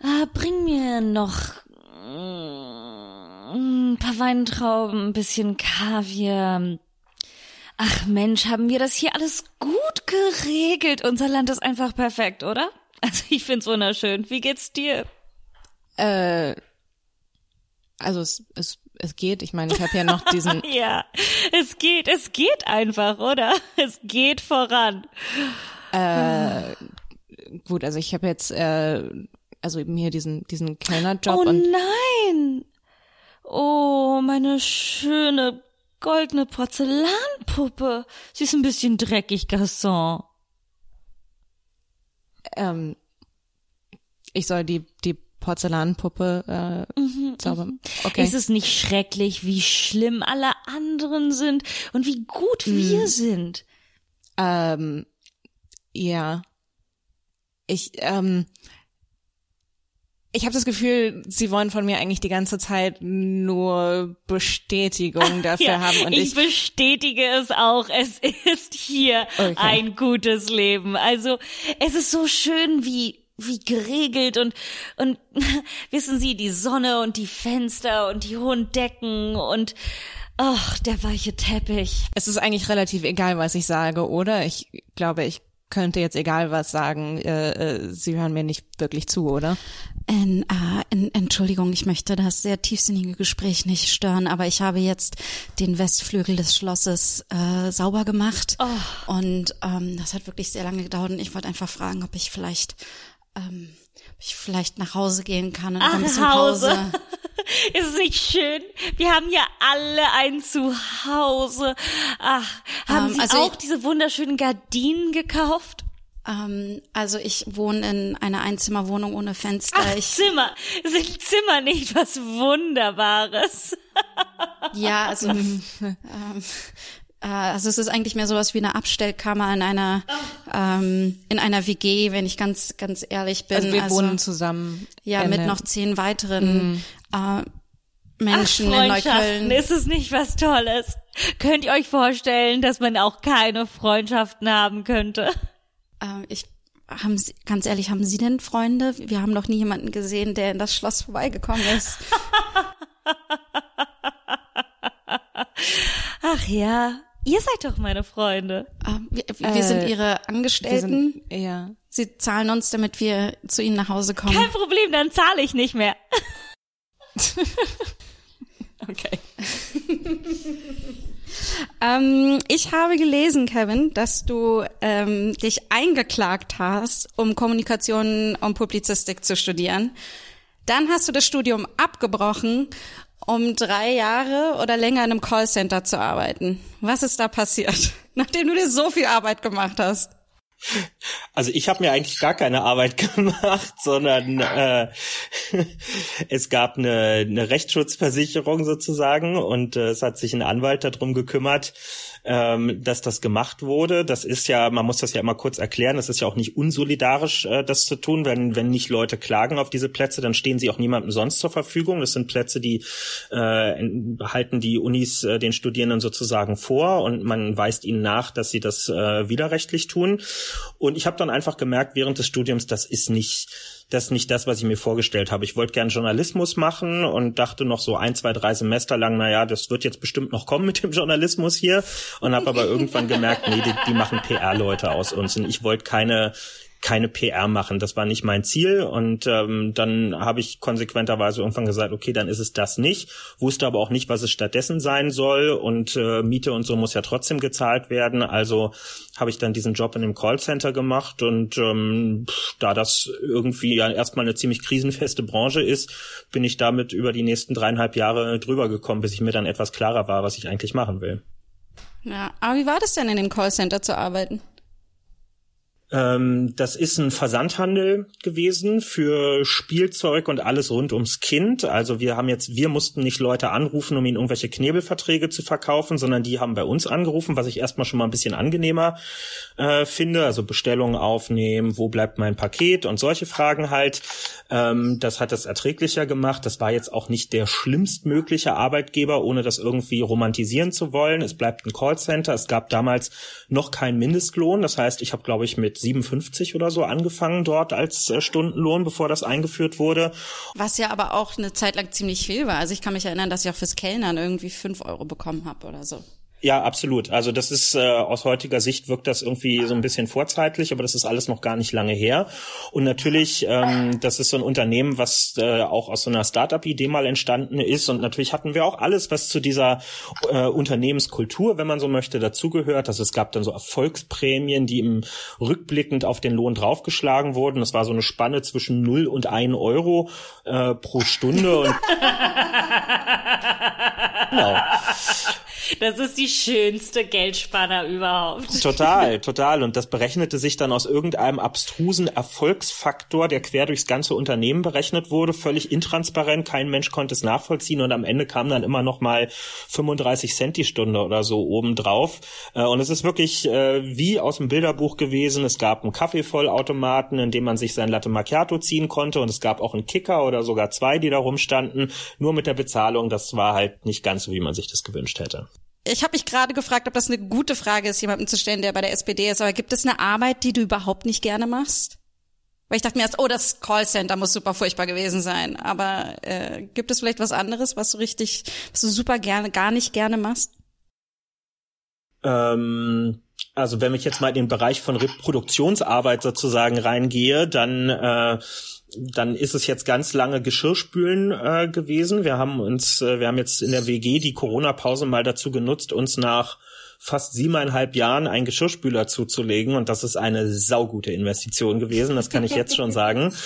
Äh, bring mir noch mm, ein paar Weintrauben, ein bisschen Kaviar. Ach Mensch, haben wir das hier alles gut geregelt. Unser Land ist einfach perfekt, oder? Also ich find's wunderschön. Wie geht's dir? Äh, also es, es, es geht. Ich meine, ich habe ja noch diesen. Ja, es geht, es geht einfach, oder? Es geht voran. gut, also ich habe jetzt äh, also eben hier diesen diesen Kellnerjob Oh und nein! Oh, meine schöne goldene Porzellanpuppe. Sie ist ein bisschen dreckig, Garçon. ähm, ich soll die die Porzellanpuppe äh, zaubern. Okay. Ist es nicht schrecklich, wie schlimm alle anderen sind und wie gut wir sind? Ähm, ja. Ich, ähm, ich habe das Gefühl, sie wollen von mir eigentlich die ganze Zeit nur Bestätigung dafür haben und ich, ich, bestätige es auch. Es ist hier Okay. ein gutes Leben. Also es ist so schön wie wie geregelt und und wissen Sie die Sonne und die Fenster und die hohen Decken und ach der weiche Teppich. es ist eigentlich relativ egal, was ich sage, oder? Ich glaube, ich könnte jetzt egal was sagen. Äh, äh, sie hören mir nicht wirklich zu, oder? En, äh, en, Entschuldigung, ich möchte das sehr tiefsinnige Gespräch nicht stören, aber ich habe jetzt den Westflügel des Schlosses äh, sauber gemacht Oh. und ähm, das hat wirklich sehr lange gedauert und ich wollte einfach fragen, ob ich vielleicht ähm, ob ich vielleicht nach Hause gehen kann und noch ein Ach, bisschen Hause. Pause. Ist es nicht schön? Wir haben ja alle ein Zuhause. Ach, haben Ähm, Sie also auch diese wunderschönen Gardinen gekauft? Ähm, also ich wohne in einer Einzimmerwohnung ohne Fenster. Ach, ich, Zimmer. Sind Zimmer nicht was Wunderbares? ja, also ähm, äh, also es ist eigentlich mehr sowas wie eine Abstellkammer in einer ähm, in einer WG, wenn ich ganz ganz ehrlich bin. Also wir wohnen zusammen. ja in mit noch zehn weiteren äh, Ach, Menschen in Freundschaften, Neukölln. ist es nicht was Tolles? Könnt ihr euch vorstellen, dass man auch keine Freundschaften haben könnte? Äh, ich haben Sie, ganz ehrlich, haben Sie denn Freunde? Wir haben noch nie jemanden gesehen, der in das Schloss vorbeigekommen ist. Ach ja, ihr seid doch meine Freunde. Ähm, wir, wir sind Äh, Ihre Angestellten. sind, ja. Sie zahlen uns, damit wir zu Ihnen nach Hause kommen. Kein Problem, dann zahle ich nicht mehr. Okay. Ähm, ich habe gelesen, Kevin, dass du ähm, dich eingeklagt hast, um Kommunikation und Publizistik zu studieren. Dann hast du das Studium abgebrochen, um drei Jahre oder länger in einem Callcenter zu arbeiten. Was ist da passiert, nachdem du dir so viel Arbeit gemacht hast? Also ich habe mir eigentlich gar keine Arbeit gemacht, sondern äh, es gab eine, eine Rechtsschutzversicherung sozusagen und äh, es hat sich ein Anwalt darum gekümmert, ähm, dass das gemacht wurde. Das ist ja, man muss das ja immer kurz erklären, das ist ja auch nicht unsolidarisch, äh, das zu tun. Wenn, wenn nicht Leute klagen auf diese Plätze, dann stehen sie auch niemandem sonst zur Verfügung. Das sind Plätze, die äh, halten die Unis äh, den Studierenden sozusagen vor und man weist ihnen nach, dass sie das äh, widerrechtlich tun. Und ich habe dann einfach gemerkt während des Studiums, das ist nicht das ist nicht das, was ich mir vorgestellt habe. Ich wollte gern Journalismus machen und dachte noch so ein, zwei, drei Semester lang, na ja, das wird jetzt bestimmt noch kommen mit dem Journalismus hier. Und habe aber irgendwann gemerkt, nee, die, die machen PR-Leute aus uns. Und ich wollte keine keine PR machen. Das war nicht mein Ziel. Und ähm, dann habe ich konsequenterweise irgendwann gesagt, okay, dann ist es das nicht. Wusste aber auch nicht, was es stattdessen sein soll. Und äh, Miete und so muss ja trotzdem gezahlt werden. Also habe ich dann diesen Job in dem Callcenter gemacht. Und ähm, da das irgendwie ja erstmal eine ziemlich krisenfeste Branche ist, bin ich damit über die nächsten dreieinhalb Jahre drüber gekommen, bis ich mir dann etwas klarer war, was ich eigentlich machen will. Ja, aber wie war das denn in dem Callcenter zu arbeiten? Ähm, das ist ein Versandhandel gewesen für Spielzeug und alles rund ums Kind. Also wir haben jetzt, wir mussten nicht Leute anrufen, um ihnen irgendwelche Knebelverträge zu verkaufen, sondern die haben bei uns angerufen, was ich erstmal schon mal ein bisschen angenehmer äh, finde. Also Bestellungen aufnehmen, wo bleibt mein Paket und solche Fragen halt. Ähm, das hat es erträglicher gemacht. Das war jetzt auch nicht der schlimmstmögliche Arbeitgeber, ohne das irgendwie romantisieren zu wollen. Es bleibt ein Callcenter. Es gab damals noch keinen Mindestlohn. Das heißt, ich habe, glaube ich, mit 57 oder so angefangen dort als äh, Stundenlohn, bevor das eingeführt wurde. Was ja aber auch eine Zeit lang ziemlich viel war. Also ich kann mich erinnern, dass ich auch fürs Kellnern irgendwie fünf Euro bekommen habe oder so. Ja, absolut. Also das ist äh, aus heutiger Sicht wirkt das irgendwie so ein bisschen vorzeitlich, aber das ist alles noch gar nicht lange her. Und natürlich, ähm, das ist so ein Unternehmen, was äh, auch aus so einer Startup-Idee mal entstanden ist. Und natürlich hatten wir auch alles, was zu dieser äh, Unternehmenskultur, wenn man so möchte, dazugehört. Also es gab dann so Erfolgsprämien, die im rückblickend auf den Lohn draufgeschlagen wurden. Das war so eine Spanne zwischen 0 und 1 Euro äh, pro Stunde. Und genau. Das ist die schönste Geldspanner überhaupt. Total, total. Und das berechnete sich dann aus irgendeinem abstrusen Erfolgsfaktor, der quer durchs ganze Unternehmen berechnet wurde, völlig intransparent. Kein Mensch konnte es nachvollziehen und am Ende kam dann immer noch mal 35 Cent die Stunde oder so obendrauf. Äh, und es ist wirklich äh, wie aus dem Bilderbuch gewesen. Es gab einen Kaffeevollautomaten, in dem man sich sein Latte Macchiato ziehen konnte und es gab auch einen Kicker oder sogar zwei, die da rumstanden. Nur mit der Bezahlung, das war halt nicht ganz so, wie man sich das gewünscht hätte. Ich habe mich gerade gefragt, ob das eine gute Frage ist, jemandem zu stellen, der bei der SPD ist. Aber gibt es eine Arbeit, die du überhaupt nicht gerne machst? Weil ich dachte mir erst, oh, das Callcenter muss super furchtbar gewesen sein. Aber äh, gibt es vielleicht was anderes, was du richtig, was du super gerne, gar nicht gerne machst? Ähm, also wenn ich jetzt mal in den Bereich von Reproduktionsarbeit sozusagen reingehe, dann äh, dann ist es jetzt ganz lange Geschirrspülen äh, gewesen. Wir haben uns, äh, wir haben jetzt in der WG die Corona-Pause mal dazu genutzt, uns nach fast siebeneinhalb Jahren einen Geschirrspüler zuzulegen und das ist eine saugute Investition gewesen, das kann ich jetzt schon sagen.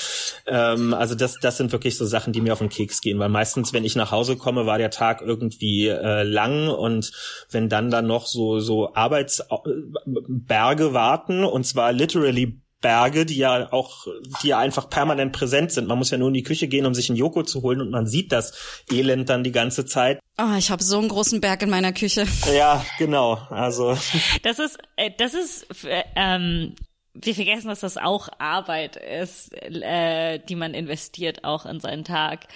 Ähm, also das, das sind wirklich so Sachen, die mir auf den Keks gehen, weil meistens, wenn ich nach Hause komme, war der Tag irgendwie äh, lang und wenn dann dann noch so so Arbeitsberge warten und zwar literally Berge, die ja auch, die ja einfach permanent präsent sind. Man muss ja nur in die Küche gehen, um sich einen Joko zu holen und man sieht das Elend dann die ganze Zeit. Oh, ich habe so einen großen Berg in meiner Küche. Ja, genau. Also das ist, äh, das ist, äh, ähm, wir vergessen, dass das auch Arbeit ist, äh, die man investiert auch in seinen Tag.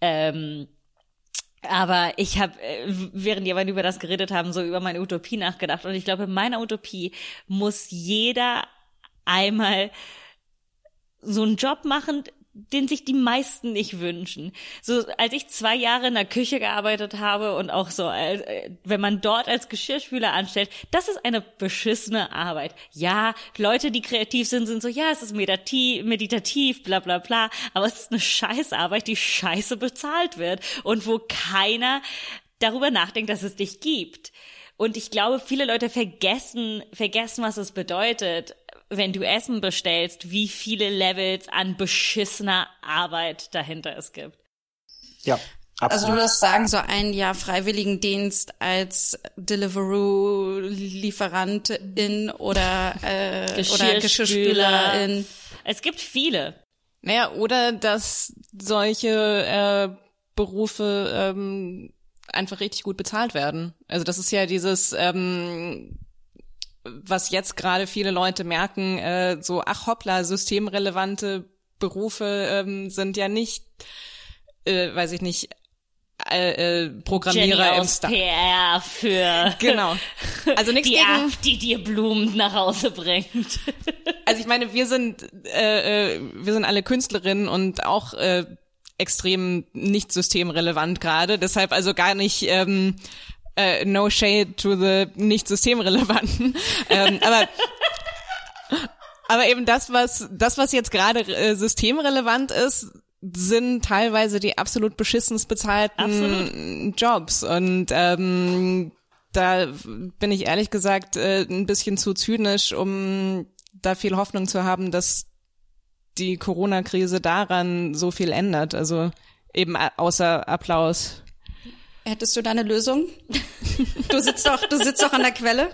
Ähm, aber ich habe, äh, während ihr über das geredet haben, so über meine Utopie nachgedacht. Und ich glaube, in meiner Utopie muss jeder einmal so einen Job machen, den sich die meisten nicht wünschen. So, als ich zwei Jahre in der Küche gearbeitet habe und auch so, äh, wenn man dort als Geschirrspüler anstellt, das ist eine beschissene Arbeit. Ja, Leute, die kreativ sind, sind so, ja, es ist meditativ, meditativ, bla bla bla, aber es ist eine Scheißarbeit, die scheiße bezahlt wird und wo keiner darüber nachdenkt, dass es dich gibt. Und ich glaube, viele Leute vergessen, vergessen, was es bedeutet, wenn du Essen bestellst, wie viele Levels an beschissener Arbeit dahinter es gibt. Ja. Absolut. Also du würdest sagen, so ein Jahr Freiwilligendienst als Deliveroo-Lieferantin oder, äh, oder Geschirrspülerin. Es gibt viele. Naja, oder dass solche äh, Berufe ähm, einfach richtig gut bezahlt werden. Also das ist ja dieses ähm, was jetzt gerade viele Leute merken, äh, so, ach hoppla, systemrelevante Berufe ähm, sind ja nicht, äh, weiß ich nicht, äh, äh, Programmierer Jenny im Star. PR für Genau. Also nichts die gegen. App, die dir Blumen nach Hause bringt. Also ich meine, wir sind äh, äh, wir sind alle Künstlerinnen und auch äh, extrem nicht systemrelevant gerade. Deshalb also gar nicht ähm, äh, no shade to the nicht systemrelevanten. ähm, aber aber eben das, was das, was jetzt gerade äh, systemrelevant ist, sind teilweise die absolut beschissens bezahlten Absolut. Jobs und ähm, da bin ich ehrlich gesagt äh, ein bisschen zu zynisch, um da viel Hoffnung zu haben, dass die Corona-Krise daran so viel ändert. Also eben a- außer Applaus. Hättest du da eine Lösung? Du sitzt doch, du sitzt doch an der Quelle.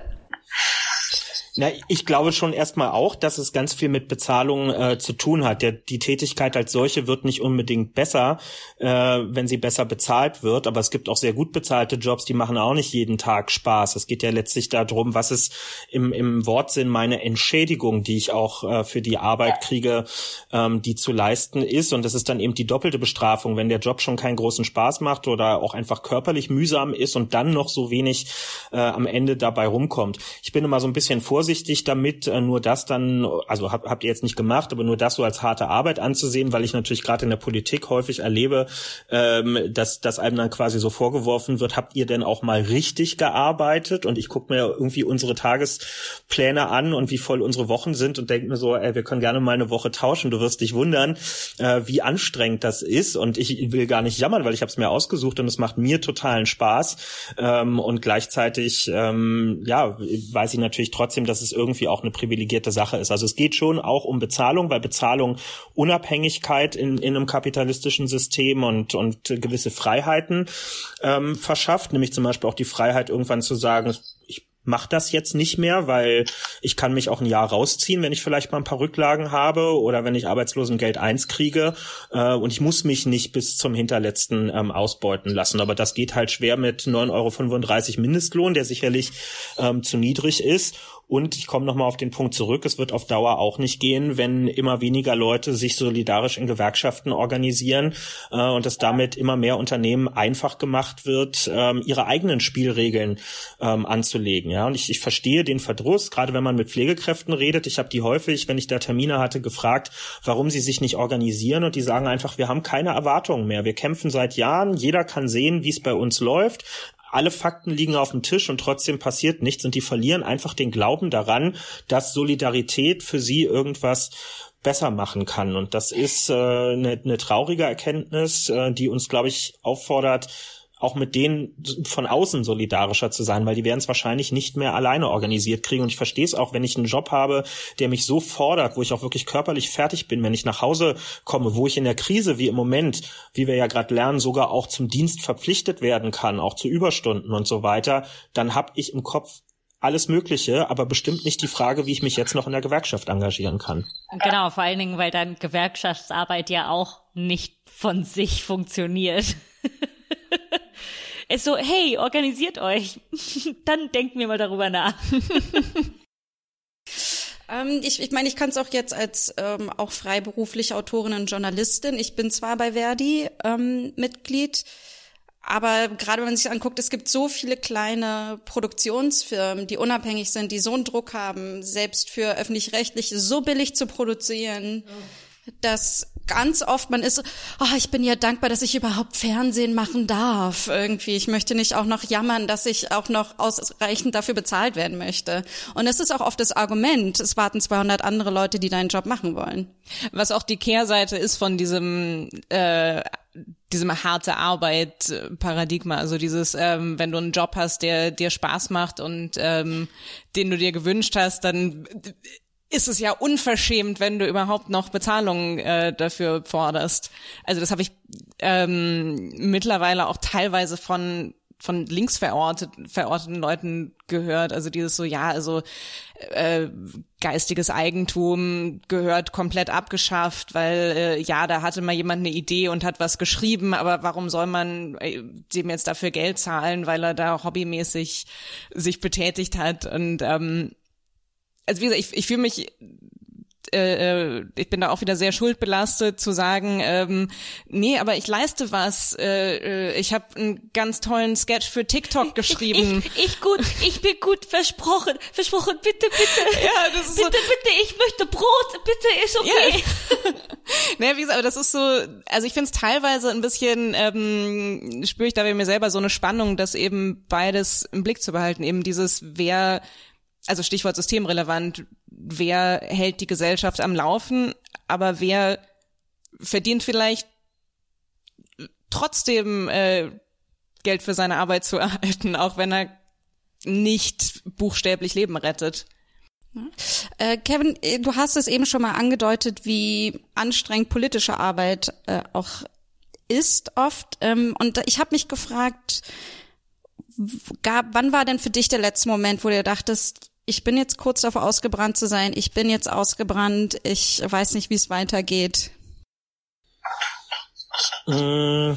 Na, ich glaube schon erstmal auch, dass es ganz viel mit Bezahlung äh, zu tun hat. Der, die Tätigkeit als solche wird nicht unbedingt besser, äh, wenn sie besser bezahlt wird. Aber es gibt auch sehr gut bezahlte Jobs, die machen auch nicht jeden Tag Spaß. Es geht ja letztlich darum, was ist im, im Wortsinn meine Entschädigung, die ich auch äh, für die Arbeit kriege, ähm, die zu leisten ist. Und das ist dann eben die doppelte Bestrafung, wenn der Job schon keinen großen Spaß macht oder auch einfach körperlich mühsam ist und dann noch so wenig äh, am Ende dabei rumkommt. Ich bin immer so ein bisschen vorsichtig vorsichtig damit, äh, nur das dann, also hab, habt ihr jetzt nicht gemacht, aber nur das so als harte Arbeit anzusehen, weil ich natürlich gerade in der Politik häufig erlebe, ähm, dass, dass einem dann quasi so vorgeworfen wird, habt ihr denn auch mal richtig gearbeitet? Und ich gucke mir irgendwie unsere Tagespläne an und wie voll unsere Wochen sind und denke mir so, ey, wir können gerne mal eine Woche tauschen, du wirst dich wundern, äh, wie anstrengend das ist. Und ich will gar nicht jammern, weil ich habe es mir ausgesucht und es macht mir totalen Spaß. Ähm, und gleichzeitig, ähm, ja, weiß ich natürlich trotzdem, dass es irgendwie auch eine privilegierte Sache ist. Also es geht schon auch um Bezahlung, weil Bezahlung Unabhängigkeit in, in einem kapitalistischen System und, und gewisse Freiheiten ähm, verschafft, nämlich zum Beispiel auch die Freiheit, irgendwann zu sagen, ich mache das jetzt nicht mehr, weil ich kann mich auch ein Jahr rausziehen, wenn ich vielleicht mal ein paar Rücklagen habe oder wenn ich Arbeitslosengeld 1 kriege äh, und ich muss mich nicht bis zum hinterletzten ähm, ausbeuten lassen. Aber das geht halt schwer mit 9,35 Euro Mindestlohn, der sicherlich ähm, zu niedrig ist. Und ich komme nochmal auf den Punkt zurück, es wird auf Dauer auch nicht gehen, wenn immer weniger Leute sich solidarisch in Gewerkschaften organisieren äh, und es damit immer mehr Unternehmen einfach gemacht wird, ähm, ihre eigenen Spielregeln ähm, anzulegen. Ja, und ich, ich verstehe den Verdruss, gerade wenn man mit Pflegekräften redet. Ich habe die häufig, wenn ich da Termine hatte, gefragt, warum sie sich nicht organisieren und die sagen einfach, wir haben keine Erwartungen mehr. Wir kämpfen seit Jahren, jeder kann sehen, wie es bei uns läuft alle Fakten liegen auf dem Tisch und trotzdem passiert nichts und die verlieren einfach den Glauben daran, dass Solidarität für sie irgendwas besser machen kann. Und das ist äh, eine, eine traurige Erkenntnis, äh, die uns, glaube ich, auffordert, auch mit denen von außen solidarischer zu sein, weil die werden es wahrscheinlich nicht mehr alleine organisiert kriegen. Und ich verstehe es auch, wenn ich einen Job habe, der mich so fordert, wo ich auch wirklich körperlich fertig bin, wenn ich nach Hause komme, wo ich in der Krise wie im Moment, wie wir ja gerade lernen, sogar auch zum Dienst verpflichtet werden kann, auch zu Überstunden und so weiter, dann habe ich im Kopf alles Mögliche, aber bestimmt nicht die Frage, wie ich mich jetzt noch in der Gewerkschaft engagieren kann. Genau, vor allen Dingen, weil dann Gewerkschaftsarbeit ja auch nicht von sich funktioniert. ist so, hey, organisiert euch. Dann denken wir mal darüber nach. Ähm, ich ich meine, ich kann es auch jetzt als ähm, auch freiberufliche Autorin und Journalistin. Ich bin zwar bei Verdi ähm, Mitglied, aber gerade wenn man sich anguckt, es gibt so viele kleine Produktionsfirmen, die unabhängig sind, die so einen Druck haben, selbst für öffentlich-rechtliche so billig zu produzieren, oh. dass ganz oft man ist, oh, ich bin ja dankbar, dass ich überhaupt Fernsehen machen darf. Irgendwie, ich möchte nicht auch noch jammern, dass ich auch noch ausreichend dafür bezahlt werden möchte. Und es ist auch oft das Argument, es warten 200 andere Leute, die deinen Job machen wollen. Was auch die Kehrseite ist von diesem äh, diesem harte Arbeit Paradigma, also dieses, ähm, wenn du einen Job hast, der dir Spaß macht und ähm, den du dir gewünscht hast, dann ist es ja unverschämt, wenn du überhaupt noch Bezahlung äh, dafür forderst. Also das habe ich ähm, mittlerweile auch teilweise von von links verortet, verorteten Leuten gehört. Also dieses so, ja, also äh, geistiges Eigentum gehört komplett abgeschafft, weil äh, ja, da hatte mal jemand eine Idee und hat was geschrieben, aber warum soll man äh, dem jetzt dafür Geld zahlen, weil er da hobbymäßig sich betätigt hat? Und ähm, also wie gesagt, ich, ich fühle mich äh, äh, ich bin da auch wieder sehr schuldbelastet zu sagen, ähm, nee, aber ich leiste was. Äh, äh ich habe einen ganz tollen Sketch für TikTok geschrieben. Ich, ich gut, ich bin gut versprochen, versprochen. Bitte, bitte, ja, das ist bitte, so, bitte, ich möchte Brot. Bitte, ist okay. Ja. naja, wie gesagt, aber das ist so. Also ich finde es teilweise ein bisschen ähm, spüre ich da bei mir selber so eine Spannung, das eben beides im Blick zu behalten. Eben dieses, wer also Stichwort systemrelevant, wer hält die Gesellschaft am Laufen, aber wer verdient vielleicht trotzdem äh, Geld für seine Arbeit zu erhalten, auch wenn er nicht buchstäblich Leben rettet. Äh, Kevin, äh, du hast es eben schon mal angedeutet, wie anstrengend politische Arbeit äh, auch ist oft. Ähm, und ich habe mich gefragt, gab, wann war denn für dich der letzte Moment, wo du dachtest, ich bin jetzt kurz davor ausgebrannt zu sein, ich bin jetzt ausgebrannt, ich weiß nicht, wie es weitergeht. Mm,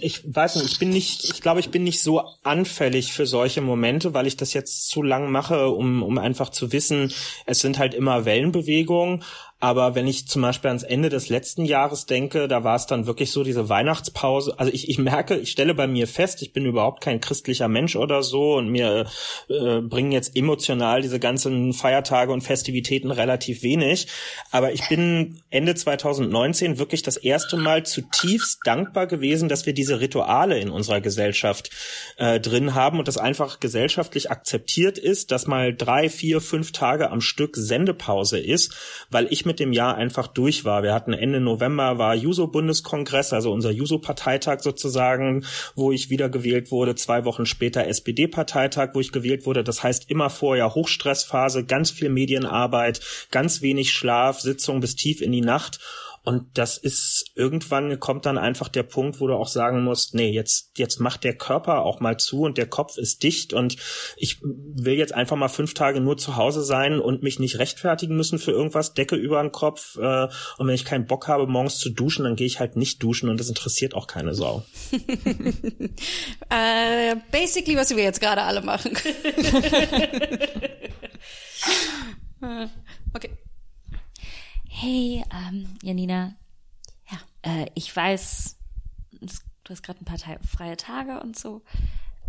Ich weiß nicht, ich bin nicht, ich glaube, ich bin nicht so anfällig für solche Momente, weil ich das jetzt zu lang mache, um, um einfach zu wissen, es sind halt immer Wellenbewegungen. Aber wenn ich zum Beispiel ans Ende des letzten Jahres denke, da war es dann wirklich so diese Weihnachtspause. Also ich, ich merke, ich stelle bei mir fest, ich bin überhaupt kein christlicher Mensch oder so und mir äh, bringen jetzt emotional diese ganzen Feiertage und Festivitäten relativ wenig. Aber ich bin Ende 2019 wirklich das erste Mal zutiefst dankbar gewesen, dass wir diese Rituale in unserer Gesellschaft äh, drin haben und das einfach gesellschaftlich akzeptiert ist, dass mal drei, vier, fünf Tage am Stück Sendepause ist, weil ich mit dem Jahr einfach durch war. Wir hatten Ende November war Juso-Bundeskongress, also unser Juso-Parteitag sozusagen, wo ich wiedergewählt wurde. Zwei Wochen später SPD-Parteitag, wo ich gewählt wurde. Das heißt immer vorher Hochstressphase, ganz viel Medienarbeit, ganz wenig Schlaf, Sitzung bis tief in die Nacht. Und das ist irgendwann kommt dann einfach der Punkt, wo du auch sagen musst, nee, jetzt, jetzt macht der Körper auch mal zu und der Kopf ist dicht und ich will jetzt einfach mal fünf Tage nur zu Hause sein und mich nicht rechtfertigen müssen für irgendwas, Decke über den Kopf. Äh, und wenn ich keinen Bock habe, morgens zu duschen, dann gehe ich halt nicht duschen und das interessiert auch keine Sau. Äh, basically, was wir jetzt gerade alle machen. okay. Hey, ähm, Janina. Ja, äh, ich weiß, du hast gerade ein paar Te freie Tage und so.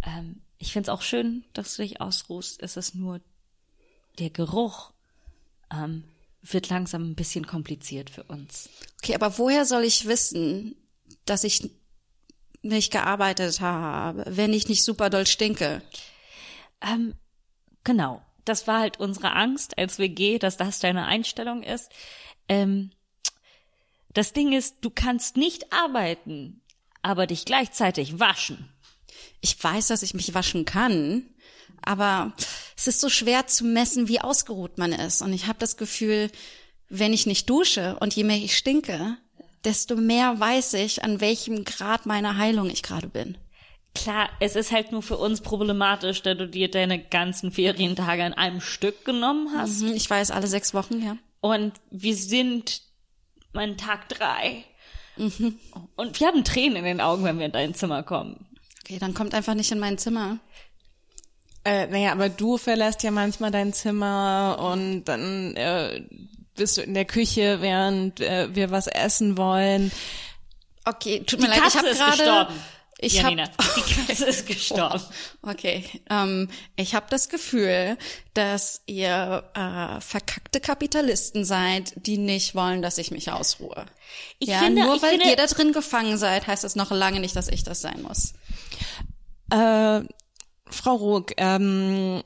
Ähm, ich find's auch schön, dass du dich ausruhst. Es ist nur der Geruch ähm, wird langsam ein bisschen kompliziert für uns. Okay, aber woher soll ich wissen, dass ich nicht gearbeitet habe, wenn ich nicht super doll stinke? Ähm, genau. Das war halt unsere Angst als WG, dass das deine Einstellung ist. Ähm, das Ding ist, du kannst nicht arbeiten, aber dich gleichzeitig waschen. Ich weiß, dass ich mich waschen kann, aber es ist so schwer zu messen, wie ausgeruht man ist. Und ich habe das Gefühl, wenn ich nicht dusche und je mehr ich stinke, desto mehr weiß ich, an welchem Grad meiner Heilung ich gerade bin. Klar, es ist halt nur für uns problematisch, da du dir deine ganzen Ferientage in einem Stück genommen hast. Mhm, Ich weiß, alle sechs Wochen, ja. Und wir sind an Tag drei. Und wir haben Tränen in den Augen, wenn wir in dein Zimmer kommen. Okay, dann kommt einfach nicht in mein Zimmer. Äh, naja, aber du verlässt ja manchmal dein Zimmer und dann äh, bist du in der Küche, während äh, wir was essen wollen. Okay, tut mir Die leid, Katze ich habe ist gerade gestorben. Ich Janina, hab, die Katze ist gestorben. Okay, ähm, ich habe das Gefühl, dass ihr äh, verkackte Kapitalisten seid, die nicht wollen, dass ich mich ausruhe. Ich ja, finde- nur ich weil finde- ihr da drin gefangen seid, heißt das noch lange nicht, dass ich das sein muss. Äh, Frau Ruck, ähm,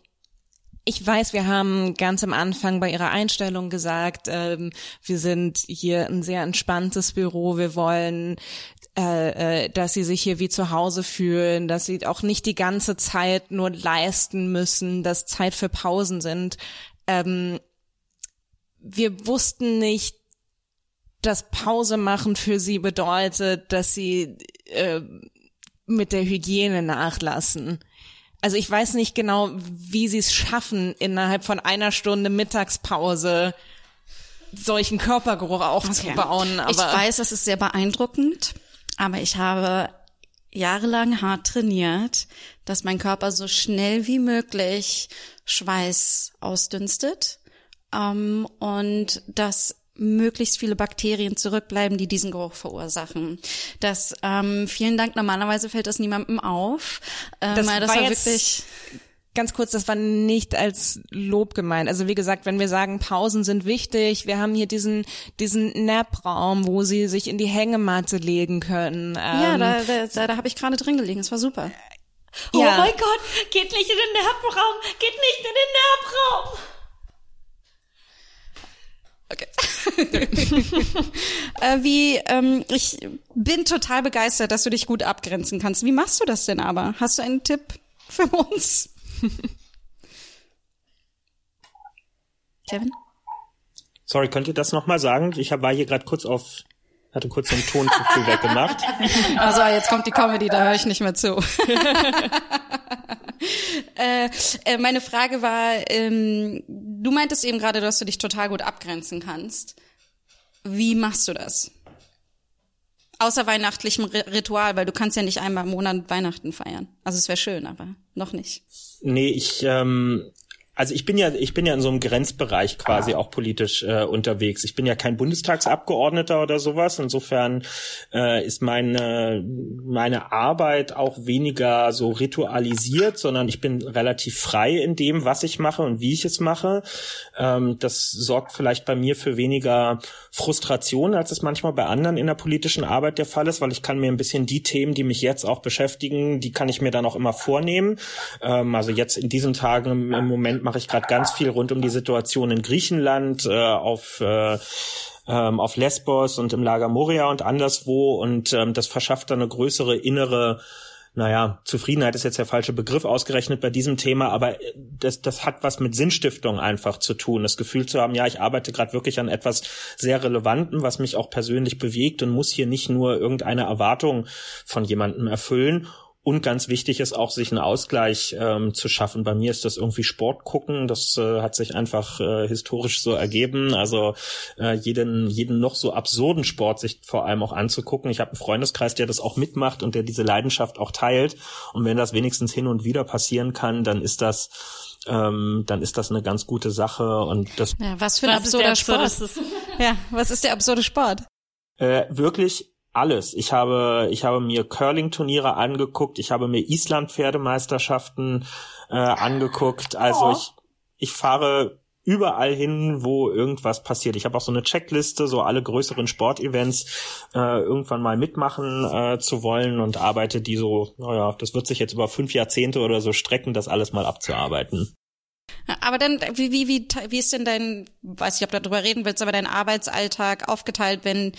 ich weiß, wir haben ganz am Anfang bei Ihrer Einstellung gesagt, ähm, wir sind hier ein sehr entspanntes Büro. Wir wollen, äh, äh, dass Sie sich hier wie zu Hause fühlen, dass Sie auch nicht die ganze Zeit nur leisten müssen, dass Zeit für Pausen sind. Ähm, wir wussten nicht, dass Pause machen für Sie bedeutet, dass Sie äh, mit der Hygiene nachlassen. Also ich weiß nicht genau, wie sie es schaffen, innerhalb von einer Stunde Mittagspause solchen Körpergeruch aufzubauen. Aber ich weiß, das ist sehr beeindruckend, aber ich habe jahrelang hart trainiert, dass mein Körper so schnell wie möglich Schweiß ausdünstet ähm, und dass möglichst viele Bakterien zurückbleiben, die diesen Geruch verursachen. Das ähm, vielen Dank. Normalerweise fällt das niemandem auf. Ähm, Das das war war wirklich. Ganz kurz, das war nicht als Lob gemeint. Also wie gesagt, wenn wir sagen, Pausen sind wichtig, wir haben hier diesen diesen Nap-Raum, wo sie sich in die Hängematte legen können. Ja, Ähm, da, da, da, da habe ich gerade drin gelegen. Es war super. Oh Ja. mein Gott, geht nicht in den Nerbraum, geht nicht in den Nerbraum. Okay. äh, wie, ähm, ich bin total begeistert, dass du dich gut abgrenzen kannst. Wie machst du das denn aber? Hast du einen Tipp für uns? Kevin? Sorry, könnt ihr das nochmal sagen? Ich hab, war hier gerade kurz auf, hatte kurz den Ton zu viel weggemacht. Also jetzt kommt die Comedy, da höre ich nicht mehr zu. äh, äh, meine Frage war, ähm, du meintest eben gerade, dass du dich total gut abgrenzen kannst. Wie machst du das? Außer weihnachtlichem Ritual, weil du kannst ja nicht einmal im Monat Weihnachten feiern. Also es wäre schön, aber noch nicht. Nee, ich ähm, also ich bin ja, ich bin ja in so einem Grenzbereich quasi auch politisch äh, unterwegs. Ich bin ja kein Bundestagsabgeordneter oder sowas. Insofern äh, ist meine meine Arbeit auch weniger so ritualisiert, sondern ich bin relativ frei in dem, was ich mache und wie ich es mache. Ähm, das sorgt vielleicht bei mir für weniger Frustration, als es manchmal bei anderen in der politischen Arbeit der Fall ist, weil ich kann mir ein bisschen die Themen, die mich jetzt auch beschäftigen, die kann ich mir dann auch immer vornehmen. Ähm, also jetzt in diesen Tagen im Moment mache ich gerade ganz viel rund um die Situation in Griechenland, äh, auf äh, ähm, auf Lesbos und im Lager Moria und anderswo und ähm, das verschafft dann eine größere innere naja, Zufriedenheit ist jetzt der falsche Begriff ausgerechnet bei diesem Thema, aber das, das hat was mit Sinnstiftung einfach zu tun. Das Gefühl zu haben, ja, ich arbeite gerade wirklich an etwas sehr Relevantem, was mich auch persönlich bewegt und muss hier nicht nur irgendeine Erwartung von jemandem erfüllen. Und ganz wichtig ist auch, sich einen Ausgleich ähm, zu schaffen. Bei mir ist das irgendwie Sport gucken. Das äh, hat sich einfach äh, historisch so ergeben. Also äh, jeden, jeden noch so absurden Sport sich vor allem auch anzugucken. Ich habe einen Freundeskreis, der das auch mitmacht und der diese Leidenschaft auch teilt. Und wenn das wenigstens hin und wieder passieren kann, dann ist das ähm, dann ist das eine ganz gute Sache und das. Ja, was für ein was absurder Sport. ja, was ist der absurde Sport? Äh, wirklich alles. Ich habe, ich habe mir Curling-Turniere angeguckt, ich habe mir Island-Pferdemeisterschaften äh, angeguckt. Also oh. ich, ich fahre überall hin, wo irgendwas passiert. Ich habe auch so eine Checkliste, so alle größeren Sportevents äh, irgendwann mal mitmachen äh, zu wollen und arbeite die so, naja, das wird sich jetzt über fünf Jahrzehnte oder so strecken, das alles mal abzuarbeiten. Aber dann, wie, wie, wie, wie ist denn dein, weiß ich, ob du darüber reden willst, aber dein Arbeitsalltag aufgeteilt, wenn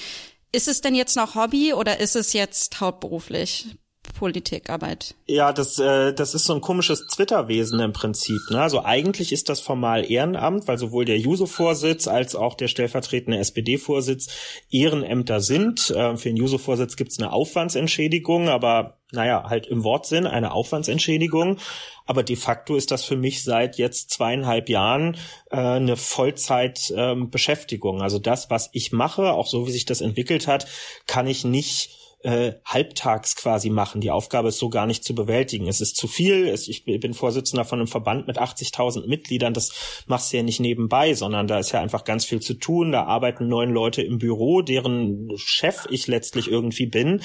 ist es denn jetzt noch Hobby oder ist es jetzt hauptberuflich? Politikarbeit. Ja, das, äh, das ist so ein komisches Twitter-Wesen im Prinzip. Ne? Also eigentlich ist das formal Ehrenamt, weil sowohl der Juso-Vorsitz als auch der stellvertretende SPD-Vorsitz Ehrenämter sind. Äh, für den Juso-Vorsitz gibt es eine Aufwandsentschädigung, aber naja, halt im Wortsinn eine Aufwandsentschädigung. Aber de facto ist das für mich seit jetzt zweieinhalb Jahren äh, eine Vollzeitbeschäftigung. Ähm, also das, was ich mache, auch so wie sich das entwickelt hat, kann ich nicht äh, halbtags quasi machen. Die Aufgabe ist so gar nicht zu bewältigen. Es ist zu viel. Es, ich bin Vorsitzender von einem Verband mit 80.000 Mitgliedern. Das machst du ja nicht nebenbei, sondern da ist ja einfach ganz viel zu tun. Da arbeiten neun Leute im Büro, deren Chef ich letztlich irgendwie bin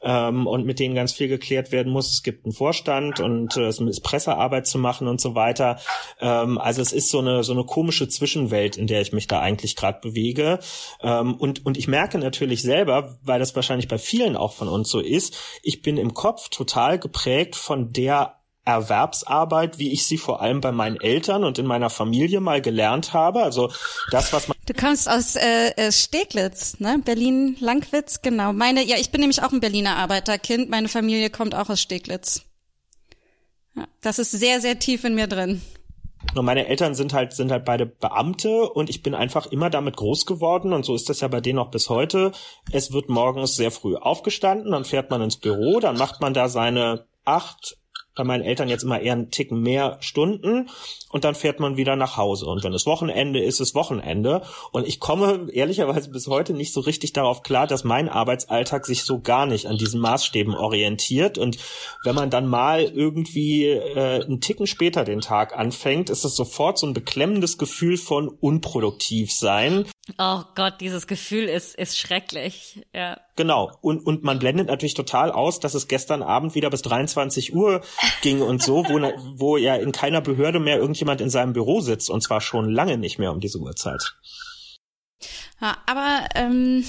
ähm, und mit denen ganz viel geklärt werden muss. Es gibt einen Vorstand und äh, es ist Pressearbeit zu machen und so weiter. Ähm, also es ist so eine so eine komische Zwischenwelt, in der ich mich da eigentlich gerade bewege. Ähm, und und ich merke natürlich selber, weil das wahrscheinlich bei vielen auch von uns so ist, ich bin im Kopf total geprägt von der Erwerbsarbeit, wie ich sie vor allem bei meinen Eltern und in meiner Familie mal gelernt habe. Also das, was man Du kommst aus äh, äh Steglitz, ne? Berlin Langwitz, genau. Meine, ja, ich bin nämlich auch ein Berliner Arbeiterkind. Meine Familie kommt auch aus Steglitz. Ja, das ist sehr, sehr tief in mir drin. Und meine Eltern sind halt, sind halt beide Beamte und ich bin einfach immer damit groß geworden und so ist das ja bei denen auch bis heute. Es wird morgens sehr früh aufgestanden, dann fährt man ins Büro, dann macht man da seine acht, bei meinen Eltern jetzt immer eher einen Ticken mehr Stunden und dann fährt man wieder nach Hause. Und wenn es Wochenende ist, ist Wochenende. Und ich komme ehrlicherweise bis heute nicht so richtig darauf klar, dass mein Arbeitsalltag sich so gar nicht an diesen Maßstäben orientiert. Und wenn man dann mal irgendwie äh, einen Ticken später den Tag anfängt, ist es sofort so ein beklemmendes Gefühl von unproduktiv sein. Oh Gott, dieses Gefühl ist, ist schrecklich, ja. Genau. Und, und man blendet natürlich total aus, dass es gestern Abend wieder bis 23 Uhr ging und so, wo, wo ja in keiner Behörde mehr irgendjemand in seinem Büro sitzt und zwar schon lange nicht mehr um diese Uhrzeit. Ja, aber ähm,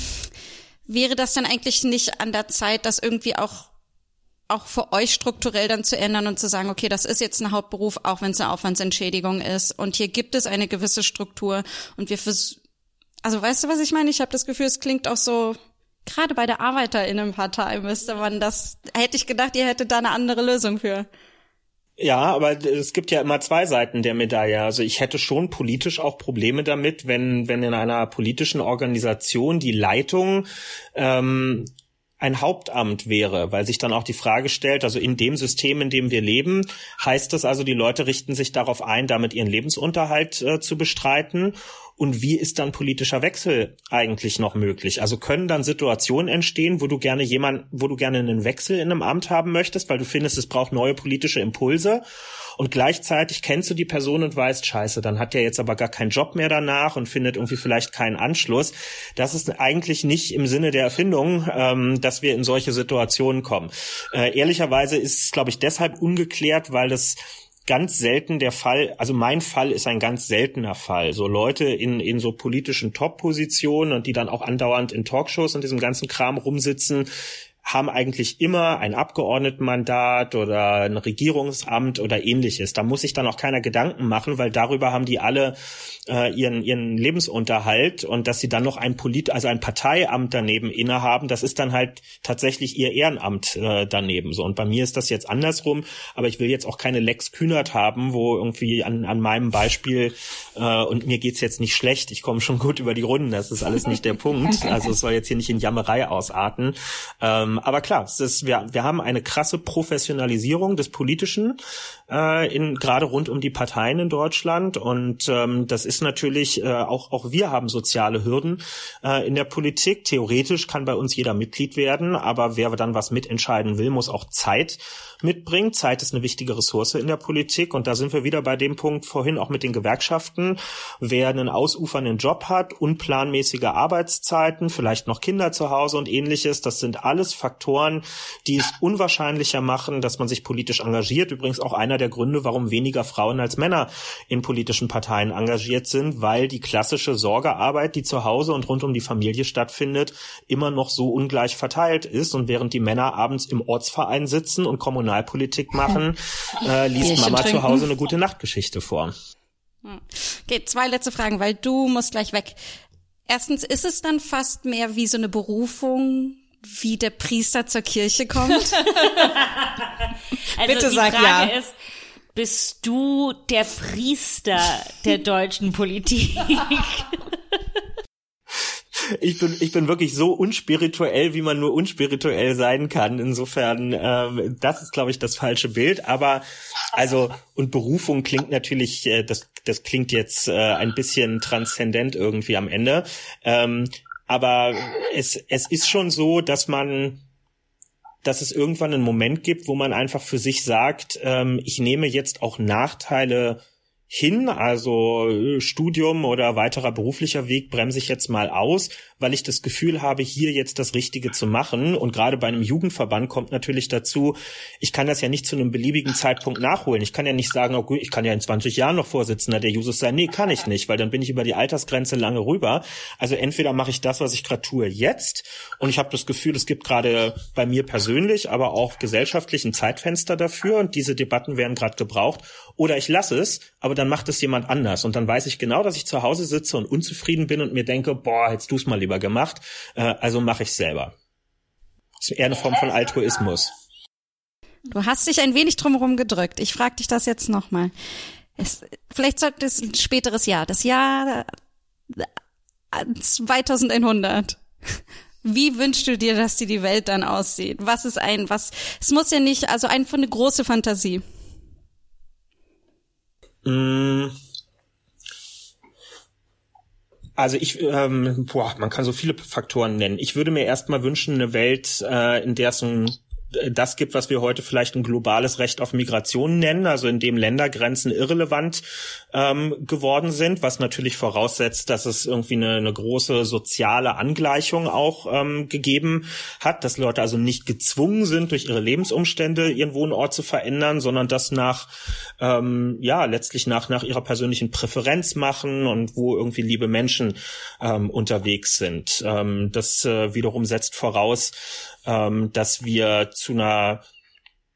wäre das dann eigentlich nicht an der Zeit, das irgendwie auch auch für euch strukturell dann zu ändern und zu sagen, okay, das ist jetzt ein Hauptberuf, auch wenn es eine Aufwandsentschädigung ist. Und hier gibt es eine gewisse Struktur und wir versuchen also weißt du, was ich meine? Ich habe das Gefühl, es klingt auch so, gerade bei der Arbeiterinnenpartei müsste man das, hätte ich gedacht, ihr hättet da eine andere Lösung für. Ja, aber es gibt ja immer zwei Seiten der Medaille. Also ich hätte schon politisch auch Probleme damit, wenn, wenn in einer politischen Organisation die Leitung ähm, ein Hauptamt wäre, weil sich dann auch die Frage stellt, also in dem System, in dem wir leben, heißt das also, die Leute richten sich darauf ein, damit ihren Lebensunterhalt äh, zu bestreiten. Und wie ist dann politischer Wechsel eigentlich noch möglich? Also können dann Situationen entstehen, wo du gerne jemand, wo du gerne einen Wechsel in einem Amt haben möchtest, weil du findest, es braucht neue politische Impulse und gleichzeitig kennst du die Person und weißt, scheiße, dann hat der jetzt aber gar keinen Job mehr danach und findet irgendwie vielleicht keinen Anschluss. Das ist eigentlich nicht im Sinne der Erfindung, ähm, dass wir in solche Situationen kommen. Äh, ehrlicherweise ist es, glaube ich, deshalb ungeklärt, weil das ganz selten der Fall, also mein Fall ist ein ganz seltener Fall. So Leute in, in so politischen Top-Positionen und die dann auch andauernd in Talkshows und diesem ganzen Kram rumsitzen, haben eigentlich immer ein Abgeordnetenmandat oder ein Regierungsamt oder ähnliches. Da muss sich dann auch keiner Gedanken machen, weil darüber haben die alle äh, ihren, ihren Lebensunterhalt und dass sie dann noch ein Polit, also ein Parteiamt daneben innehaben, das ist dann halt tatsächlich ihr Ehrenamt äh, daneben. So und bei mir ist das jetzt andersrum, aber ich will jetzt auch keine Lex Kühnert haben, wo irgendwie an, an meinem Beispiel äh, und mir geht's jetzt nicht schlecht, ich komme schon gut über die Runden, das ist alles nicht der Punkt. Also es soll jetzt hier nicht in Jammerei ausarten. Ähm, aber klar, ist, wir, wir haben eine krasse Professionalisierung des Politischen äh, in gerade rund um die Parteien in Deutschland und ähm, das ist natürlich äh, auch auch wir haben soziale Hürden äh, in der Politik. Theoretisch kann bei uns jeder Mitglied werden, aber wer dann was mitentscheiden will, muss auch Zeit mitbringen. Zeit ist eine wichtige Ressource in der Politik und da sind wir wieder bei dem Punkt vorhin auch mit den Gewerkschaften. Wer einen ausufernden Job hat, unplanmäßige Arbeitszeiten, vielleicht noch Kinder zu Hause und ähnliches, das sind alles Faktoren, die es unwahrscheinlicher machen, dass man sich politisch engagiert. Übrigens auch einer der Gründe, warum weniger Frauen als Männer in politischen Parteien engagiert sind, weil die klassische Sorgearbeit, die zu Hause und rund um die Familie stattfindet, immer noch so ungleich verteilt ist. Und während die Männer abends im Ortsverein sitzen und Kommunalpolitik machen, äh, liest Bierchen Mama trinken. zu Hause eine gute Nachtgeschichte vor. Okay, zwei letzte Fragen, weil du musst gleich weg. Erstens, ist es dann fast mehr wie so eine Berufung, wie der Priester zur Kirche kommt? Also Bitte die sag Frage ja. ist, bist du der Priester der deutschen Politik? Ich bin, ich bin wirklich so unspirituell, wie man nur unspirituell sein kann. Insofern, ähm, das ist, glaube ich, das falsche Bild. Aber also und Berufung klingt natürlich, äh, das, das klingt jetzt äh, ein bisschen transzendent irgendwie am Ende. Ähm, aber es, es ist schon so, dass man dass es irgendwann einen Moment gibt, wo man einfach für sich sagt, ähm, ich nehme jetzt auch Nachteile hin, also äh, Studium oder weiterer beruflicher Weg bremse ich jetzt mal aus, weil ich das Gefühl habe, hier jetzt das Richtige zu machen. Und gerade bei einem Jugendverband kommt natürlich dazu, ich kann das ja nicht zu einem beliebigen Zeitpunkt nachholen. Ich kann ja nicht sagen, oh gut, ich kann ja in 20 Jahren noch Vorsitzender der Jusos sein. Nee, kann ich nicht, weil dann bin ich über die Altersgrenze lange rüber. Also entweder mache ich das, was ich gerade tue, jetzt. Und ich habe das Gefühl, es gibt gerade bei mir persönlich, aber auch gesellschaftlich ein Zeitfenster dafür. Und diese Debatten werden gerade gebraucht. Oder ich lasse es, aber dann macht es jemand anders. Und dann weiß ich genau, dass ich zu Hause sitze und unzufrieden bin und mir denke, boah, hättest du es mal lieber gemacht. Äh, also mache ich selber. Das ist eher eine Form von Altruismus. Du hast dich ein wenig drumherum gedrückt. Ich frage dich das jetzt nochmal. Vielleicht sollte es ein späteres Jahr, das Jahr äh, 2100. Wie wünschst du dir, dass die, die Welt dann aussieht? Was ist ein, was, es muss ja nicht, also einfach eine große Fantasie. Mm. Also ich, ähm, boah, man kann so viele Faktoren nennen. Ich würde mir erstmal wünschen, eine Welt, äh, in der es ein das gibt, was wir heute vielleicht ein globales Recht auf Migration nennen, also in dem Ländergrenzen irrelevant ähm, geworden sind, was natürlich voraussetzt, dass es irgendwie eine, eine große soziale Angleichung auch ähm, gegeben hat, dass Leute also nicht gezwungen sind, durch ihre Lebensumstände ihren Wohnort zu verändern, sondern das nach, ähm, ja, letztlich nach, nach ihrer persönlichen Präferenz machen und wo irgendwie liebe Menschen ähm, unterwegs sind. Ähm, das äh, wiederum setzt voraus, ähm, dass wir zu einer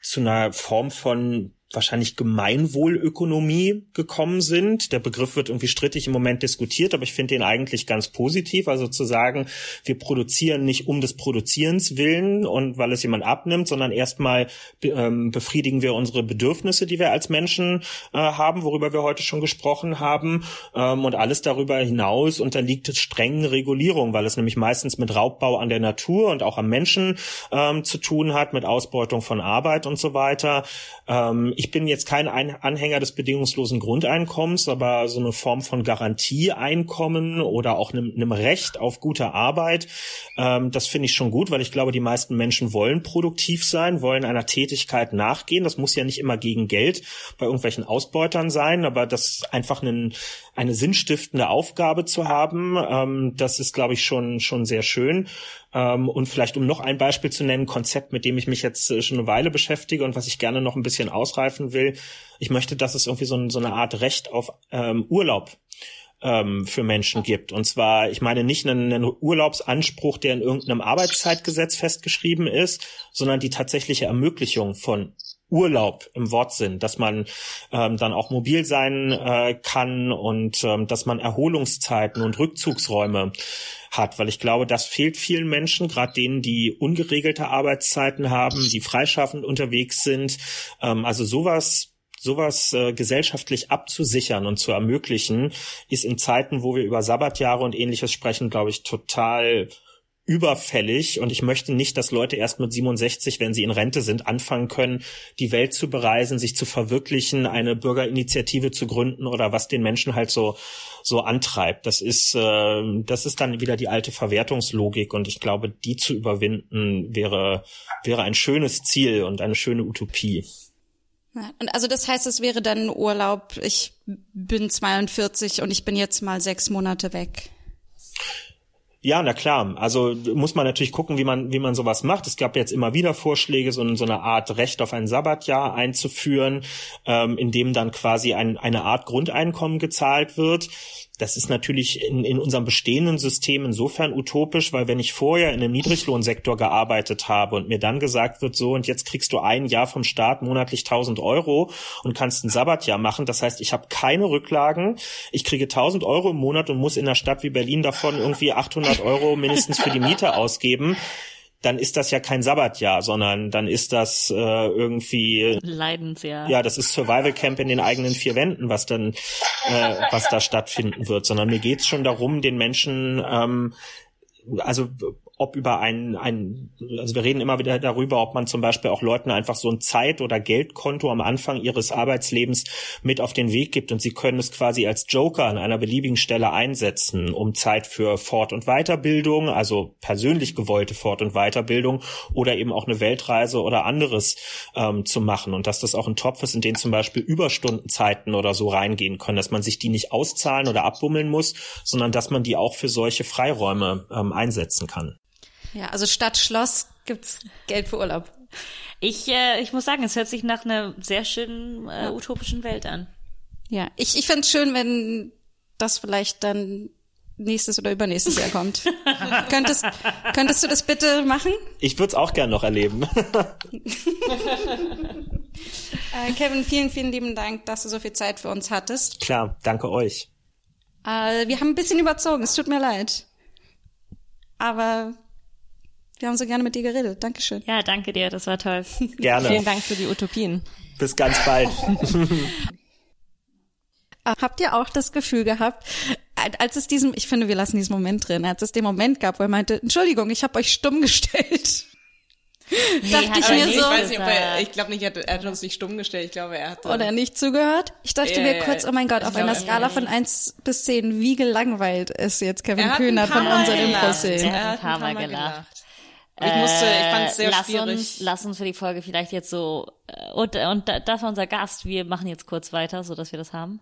zu einer Form von wahrscheinlich Gemeinwohlökonomie gekommen sind. Der Begriff wird irgendwie strittig im Moment diskutiert, aber ich finde den eigentlich ganz positiv. Also zu sagen, wir produzieren nicht um des Produzierens willen und weil es jemand abnimmt, sondern erstmal ähm, befriedigen wir unsere Bedürfnisse, die wir als Menschen äh, haben, worüber wir heute schon gesprochen haben. Ähm, und alles darüber hinaus unterliegt strengen Regulierungen, weil es nämlich meistens mit Raubbau an der Natur und auch am Menschen ähm, zu tun hat, mit Ausbeutung von Arbeit und so weiter. Ähm, ich bin jetzt kein Anhänger des bedingungslosen Grundeinkommens, aber so eine Form von Garantieeinkommen oder auch einem, einem Recht auf gute Arbeit, ähm, das finde ich schon gut, weil ich glaube, die meisten Menschen wollen produktiv sein, wollen einer Tätigkeit nachgehen. Das muss ja nicht immer gegen Geld bei irgendwelchen Ausbeutern sein, aber das einfach einen, eine sinnstiftende Aufgabe zu haben, ähm, das ist, glaube ich, schon, schon sehr schön. Ähm, und vielleicht, um noch ein Beispiel zu nennen, Konzept, mit dem ich mich jetzt äh, schon eine Weile beschäftige und was ich gerne noch ein bisschen ausreifen will. Ich möchte, dass es irgendwie so, so eine Art Recht auf ähm, Urlaub ähm, für Menschen gibt. Und zwar, ich meine nicht einen, einen Urlaubsanspruch, der in irgendeinem Arbeitszeitgesetz festgeschrieben ist, sondern die tatsächliche Ermöglichung von Urlaub im Wortsinn, dass man ähm, dann auch mobil sein äh, kann und ähm, dass man Erholungszeiten und Rückzugsräume hat, weil ich glaube, das fehlt vielen Menschen, gerade denen, die ungeregelte Arbeitszeiten haben, die freischaffend unterwegs sind. Ähm, also sowas sowas äh, gesellschaftlich abzusichern und zu ermöglichen, ist in Zeiten, wo wir über Sabbatjahre und ähnliches sprechen, glaube ich, total überfällig und ich möchte nicht, dass Leute erst mit 67, wenn sie in Rente sind, anfangen können, die Welt zu bereisen, sich zu verwirklichen, eine Bürgerinitiative zu gründen oder was den Menschen halt so so antreibt. Das ist äh, das ist dann wieder die alte Verwertungslogik und ich glaube, die zu überwinden wäre wäre ein schönes Ziel und eine schöne Utopie. Und also das heißt, es wäre dann Urlaub. Ich bin 42 und ich bin jetzt mal sechs Monate weg. Ja, na klar. Also muss man natürlich gucken, wie man, wie man sowas macht. Es gab jetzt immer wieder Vorschläge, so, so eine Art Recht auf ein Sabbatjahr einzuführen, ähm, in dem dann quasi ein, eine Art Grundeinkommen gezahlt wird. Das ist natürlich in, in unserem bestehenden System insofern utopisch, weil wenn ich vorher in einem Niedriglohnsektor gearbeitet habe und mir dann gesagt wird, so und jetzt kriegst du ein Jahr vom Staat monatlich 1000 Euro und kannst ein Sabbatjahr machen, das heißt, ich habe keine Rücklagen, ich kriege 1000 Euro im Monat und muss in einer Stadt wie Berlin davon irgendwie 800 Euro mindestens für die Miete ausgeben dann ist das ja kein Sabbatjahr, sondern dann ist das äh, irgendwie Leidensjahr. Ja, das ist Survival Camp in den eigenen vier Wänden, was dann äh, was da stattfinden wird, sondern mir geht's schon darum, den Menschen ähm, also ob über ein, ein, also wir reden immer wieder darüber, ob man zum Beispiel auch Leuten einfach so ein Zeit- oder Geldkonto am Anfang ihres Arbeitslebens mit auf den Weg gibt und sie können es quasi als Joker an einer beliebigen Stelle einsetzen, um Zeit für Fort- und Weiterbildung, also persönlich gewollte Fort- und Weiterbildung oder eben auch eine Weltreise oder anderes ähm, zu machen und dass das auch ein Topf ist, in den zum Beispiel Überstundenzeiten oder so reingehen können, dass man sich die nicht auszahlen oder abbummeln muss, sondern dass man die auch für solche Freiräume ähm, einsetzen kann. Ja, also statt Schloss gibt's Geld für Urlaub. Ich, äh, ich muss sagen, es hört sich nach einer sehr schönen äh, utopischen Welt an. Ja, ich, ich fände schön, wenn das vielleicht dann nächstes oder übernächstes Jahr kommt. könntest, könntest du das bitte machen? Ich würde es auch gern noch erleben. äh, Kevin, vielen, vielen lieben Dank, dass du so viel Zeit für uns hattest. Klar, danke euch. Äh, wir haben ein bisschen überzogen, es tut mir leid. Aber wir haben so gerne mit dir geredet. Dankeschön. Ja, danke dir, das war toll. Gerne. Vielen Dank für die Utopien. Bis ganz bald. Habt ihr auch das Gefühl gehabt, als es diesem, ich finde, wir lassen diesen Moment drin, als es den Moment gab, wo er meinte, Entschuldigung, ich habe euch stumm gestellt. Nee, dachte ich mir nicht so. Ich weiß nicht, ob er, gesagt. ich glaube nicht, er hat, er hat uns nicht stumm gestellt. Ich glaube, er hat. Oder nicht zugehört? Ich dachte Ja, mir kurz, oh mein Gott, Ich auf einer er- Skala von eins bis zehn, wie gelangweilt ist jetzt Kevin er paar von unseren. Impro-Szenen. Er hat ein paar Mal Mal gelacht. Ich musste, ich fand es sehr Äh, lass schwierig. Uns, lass uns für die Folge vielleicht jetzt so, äh, und, und da- das war unser Gast. Wir machen jetzt kurz weiter, so dass wir das haben.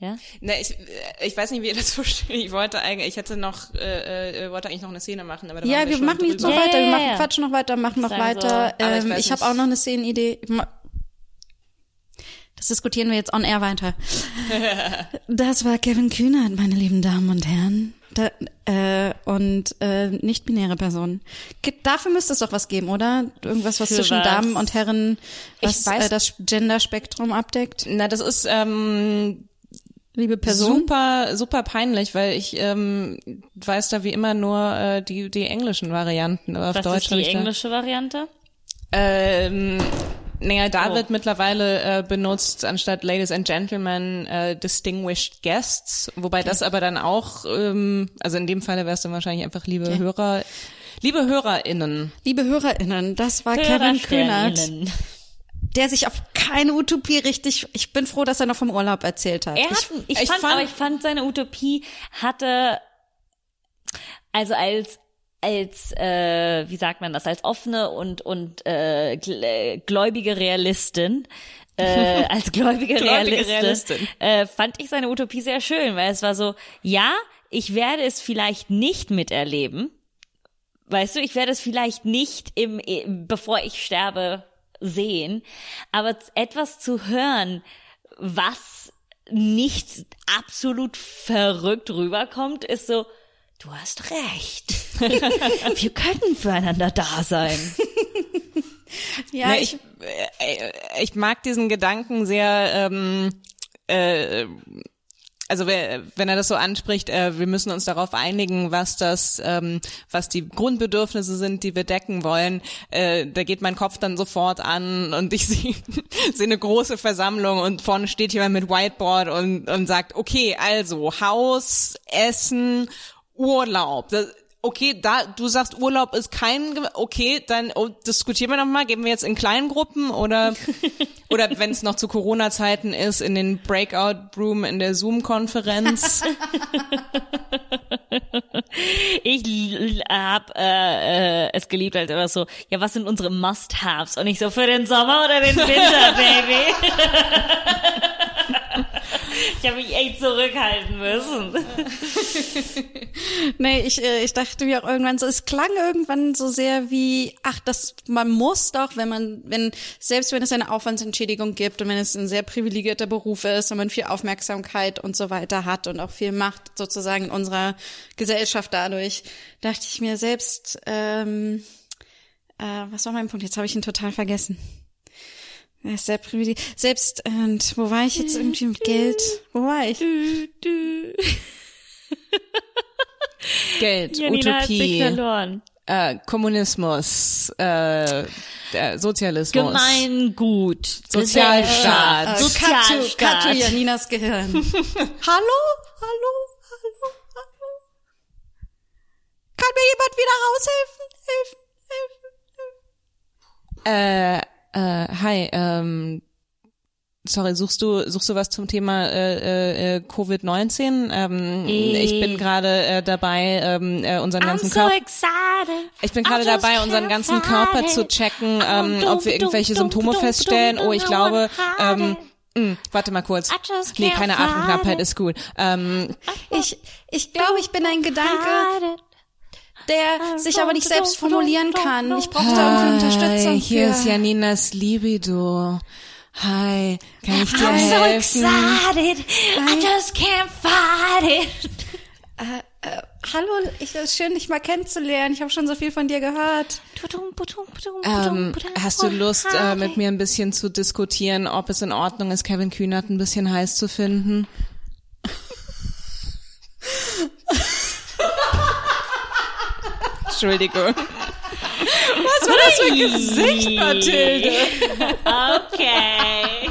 Ja? Ne, ich, ich weiß nicht, wie ihr das versteht. Ich wollte eigentlich, ich hätte noch, äh, äh, wollte eigentlich noch eine Szene machen, aber da Ja, waren wir, wir schon machen jetzt drüber. noch Ja, weiter, wir machen ja. quatschen noch weiter, machen noch so, weiter. ich Ähm, weiß ich habe auch noch eine Szenenidee. Das diskutieren wir jetzt on air weiter. Das war Kevin Kühnert, meine lieben Damen und Herren. Da, äh, und äh, nicht-binäre Personen. Dafür müsste es doch was geben, oder? Irgendwas, was Für zwischen was? Damen und Herren, was Ich weiß- äh, das Genderspektrum abdeckt. Na, das ist ähm, Liebe Person. super, super peinlich, weil ich ähm, weiß da wie immer nur äh, die die englischen Varianten. Aber auf Was Deutsch ist die englische Variante? Ähm, naja, da Oh. wird mittlerweile äh, benutzt anstatt Ladies and Gentlemen äh, Distinguished Guests, wobei das aber dann auch, ähm, also in dem Falle wäre es dann wahrscheinlich einfach liebe Hörer, liebe HörerInnen. Liebe HörerInnen, das war Kevin Kühnert, der sich auf keine Utopie richtig, ich bin froh, dass er noch vom Urlaub erzählt hat. Er hat, ich, ich fand, fand- aber ich fand seine Utopie hatte, also als als äh, wie sagt man das als offene und und äh, äh, gläubige Realistin äh, als gläubige, Gläubige Realistin, Realistin. Äh, fand ich seine Utopie sehr schön, weil es war so ja ich werde es vielleicht nicht miterleben, weißt du, ich werde es vielleicht nicht im, bevor ich sterbe sehen, aber etwas zu hören, was nicht absolut verrückt rüberkommt, ist so, du hast recht. Wir können füreinander da sein. ja, Na, ich, äh, ich mag diesen Gedanken sehr, ähm, äh, also wenn er das so anspricht, äh, wir müssen uns darauf einigen, was das, ähm, was die Grundbedürfnisse sind, die wir decken wollen. Äh, da geht mein Kopf dann sofort an und ich sehe sehe eine große Versammlung und vorne steht jemand mit Whiteboard und, und sagt, okay, also Haus, Essen, Urlaub. Das, okay, da du sagst Urlaub ist kein okay, dann oh, diskutieren wir noch mal, gehen wir jetzt in kleinen Gruppen oder oder wenn es noch zu Corona Zeiten ist in den Breakout Room in der Zoom Konferenz. Ich hab äh, äh, es geliebt als immer so, ja, was sind unsere Must-Haves? Und ich so, für den Sommer oder den Winter, Baby? Ich habe mich echt zurückhalten müssen. Nee, ich, äh, ich dachte mir auch irgendwann so, es klang irgendwann so sehr wie, ach, das, man muss doch, wenn man, wenn, selbst wenn es eine Aufwandsentschädigung gibt und wenn es ein sehr privilegierter Beruf ist und man viel Aufmerksamkeit und so weiter hat und auch viel Macht sozusagen in unserer Gesellschaft dadurch, dachte ich mir selbst, ähm, äh, was war mein Punkt? Jetzt habe ich ihn total vergessen. Er ist sehr privilegiert. Selbst, und wo war ich jetzt irgendwie mit Geld? Wo war ich? Geld, Janina hat sich Utopie, verloren. äh, Kommunismus, äh, der Sozialismus. Gemeingut. Sozialstaat. So cut to, Sozialstaat. cut to Janinas Gehirn. hallo? Hallo? Hallo? Hallo? Kann mir jemand wieder raushelfen? Helfen, helfen, helfen. Äh, äh, hi, ähm, sorry, suchst du, suchst du was zum Thema äh, äh, Covid-19? Ähm, ich bin gerade äh, dabei, ähm, äh, unseren ganzen Körper. Ich bin gerade dabei, unseren ganzen Körper zu checken, ähm, ob wir irgendwelche Symptome feststellen. Oh, ich glaube, ähm, mh, warte mal kurz. Nee, keine Atemknappheit it. ist gut. Ähm, Ich, ich glaube, ich bin ein Gedanke. Der sich aber nicht selbst formulieren kann. Ich brauche da irgendwie Unterstützung Hi, hier für. ist Janinas Libido. Hi, kann ich dir I'm so helfen? excited. I just can't fight it. Hallo, ich, es ist schön, dich mal kennenzulernen. Ich habe schon so viel von dir gehört. Ähm, hast du Lust, äh, mit mir ein bisschen zu diskutieren, ob es in Ordnung ist, Kevin Kühnert ein bisschen heiß zu finden? Entschuldigung. Was war das für ein Gesicht, Mathilde? Okay.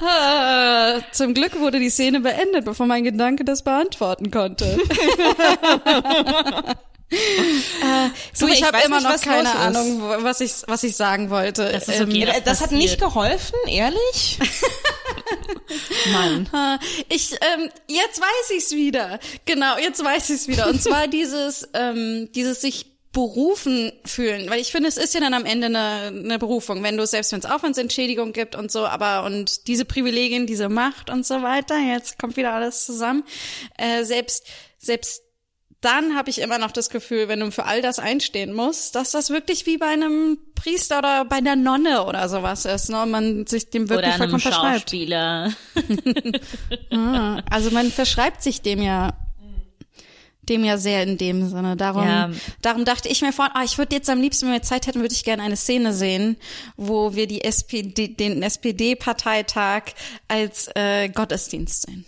Ah, zum Glück wurde die Szene beendet, bevor mein Gedanke das beantworten konnte. äh, so, Du, ich, ich habe immer noch keine. Ahnung, wo- was ich, was ich sagen wollte. Das ist okay. Äh, Das hat nicht geholfen, ehrlich? Mann. Ah, Ich, ähm, jetzt weiß ich's wieder. Genau, jetzt weiß ich's wieder. Und zwar dieses, ähm, dieses sich berufen fühlen, weil ich finde, es ist ja dann am Ende eine, eine Berufung, wenn du selbst wenn es Aufwandsentschädigung gibt und so, aber und diese Privilegien, diese Macht und so weiter, jetzt kommt wieder alles zusammen. Äh, selbst selbst dann habe ich immer noch das Gefühl, wenn du für all das einstehen musst, dass das wirklich wie bei einem Priester oder bei einer Nonne oder sowas ist, ne? Und man sich dem wirklich Oder einem vollkommen verschreibt. Schauspieler. Ah, also man verschreibt sich dem ja dem ja sehr in dem Sinne. Darum, Ja. darum dachte ich mir vorhin, ah, ich würde jetzt am liebsten, wenn wir Zeit hätten, würde ich gerne eine Szene sehen, wo wir die SPD, den SPD-Parteitag als äh, Gottesdienst sehen.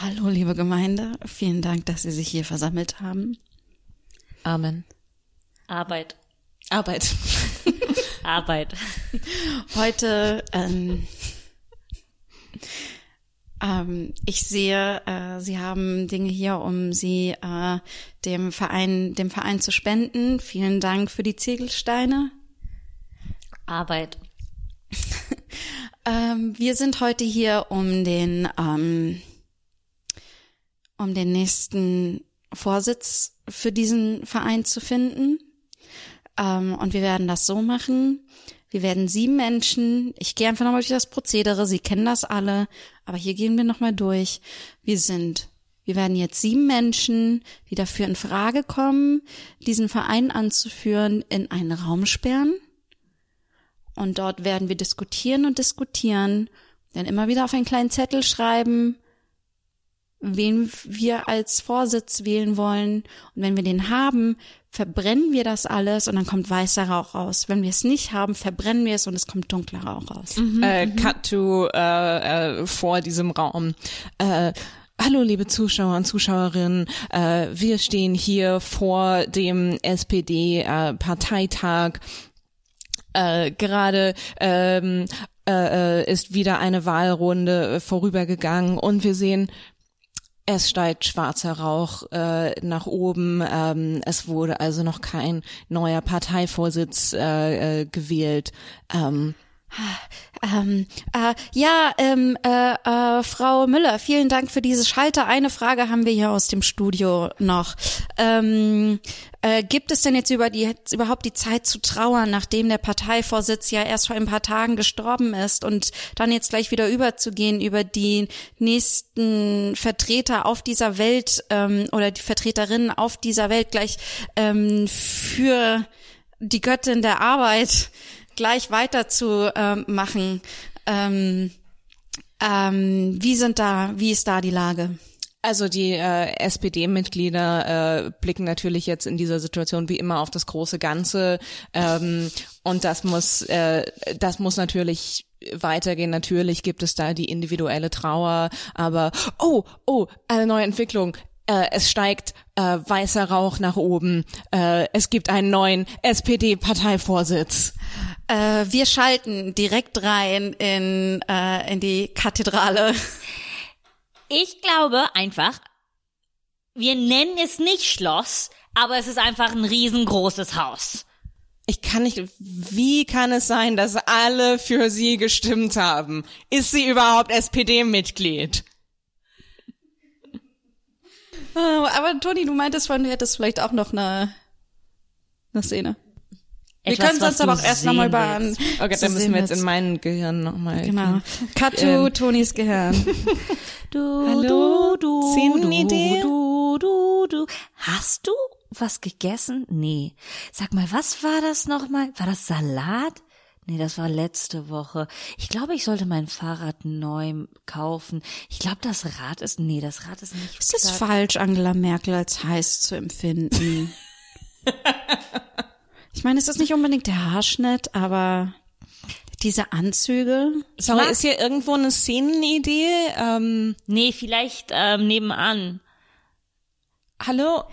Hallo, liebe Gemeinde. Vielen Dank, dass Sie sich hier versammelt haben. Amen. Arbeit. Arbeit. Arbeit. Heute, ähm, ähm, ich sehe, äh, Sie haben Dinge hier, um sie äh, dem Verein, dem Verein zu spenden. Vielen Dank für die Ziegelsteine. Arbeit. Ähm, wir sind heute hier, um den, ähm, um den nächsten Vorsitz für diesen Verein zu finden. Ähm, und wir werden das so machen. Wir werden sieben Menschen, ich gehe einfach nochmal durch das Prozedere, Sie kennen das alle, aber hier gehen wir nochmal durch. Wir sind, wir werden jetzt sieben Menschen, die dafür in Frage kommen, diesen Verein anzuführen, in einen Raum sperren. Und dort werden wir diskutieren und diskutieren, dann immer wieder auf einen kleinen Zettel schreiben, wen wir als Vorsitz wählen wollen. Und wenn wir den haben, verbrennen wir das alles und dann kommt weißer Rauch raus. Wenn wir es nicht haben, verbrennen wir es und es kommt dunkler Rauch raus. äh, cut to äh, äh, vor diesem Raum. Äh, Hallo liebe Zuschauer und Zuschauerinnen, äh, wir stehen hier vor dem SPD-Parteitag. Äh, Gerade ähm, äh, äh, ist wieder eine Wahlrunde äh, vorübergegangen und wir sehen, es steigt schwarzer Rauch äh, nach oben. Ähm, es wurde also noch kein neuer Parteivorsitz äh, äh, gewählt. Ähm, Ähm, äh, ja, ähm, äh, äh, Frau Müller, vielen Dank für diese Schalter. Eine Frage haben wir hier aus dem Studio noch. Ähm, äh, gibt es denn jetzt über die jetzt überhaupt die Zeit zu trauern, nachdem der Parteivorsitz ja erst vor ein paar Tagen gestorben ist und dann jetzt gleich wieder überzugehen über die nächsten Vertreter auf dieser Welt ähm, oder die Vertreterinnen auf dieser Welt gleich ähm, für die Göttin der Arbeit gleich weiter zu ähm. Ähm, ähm, wie sind da, wie ist da die Lage? Also die äh, SPD-Mitglieder äh, blicken natürlich jetzt in dieser Situation wie immer auf das große Ganze ähm, und das muss äh, das muss natürlich weitergehen. Natürlich gibt es da die individuelle Trauer, aber oh oh eine neue Entwicklung. Äh, es steigt äh, weißer Rauch nach oben. Äh, es gibt einen neuen SPD-Parteivorsitz. Äh, wir schalten direkt rein in, äh, in die Kathedrale. Ich glaube einfach, wir nennen es nicht Schloss, aber es ist einfach ein riesengroßes Haus. Ich kann nicht, wie kann es sein, dass alle für sie gestimmt haben? Ist sie überhaupt SPD-Mitglied? Äh, aber Toni, du meintest vorhin, du hättest vielleicht auch noch eine, eine Szene. Wir Etwas, können was sonst aber auch erst nochmal über. Okay, dann müssen wir jetzt in mein Gehirn nochmal. Genau. To Ähm, Tonis Gehirn. Du, Hallo? du, du, Szenenidee? du, du, du. Hast du was gegessen? Nee. Sag mal, was war das nochmal? War das Salat? Nee, das war letzte Woche. Ich glaube, ich sollte mein Fahrrad neu kaufen. Ich glaube, das Rad ist, nee, das Rad ist nicht. Ist es falsch, Angela Merkel als heiß zu empfinden? ich meine, es ist nicht unbedingt der Haarschnitt, aber diese Anzüge. Sorry, ist hier irgendwo eine Szenenidee? Ähm, Nee, vielleicht ähm, nebenan. hallo?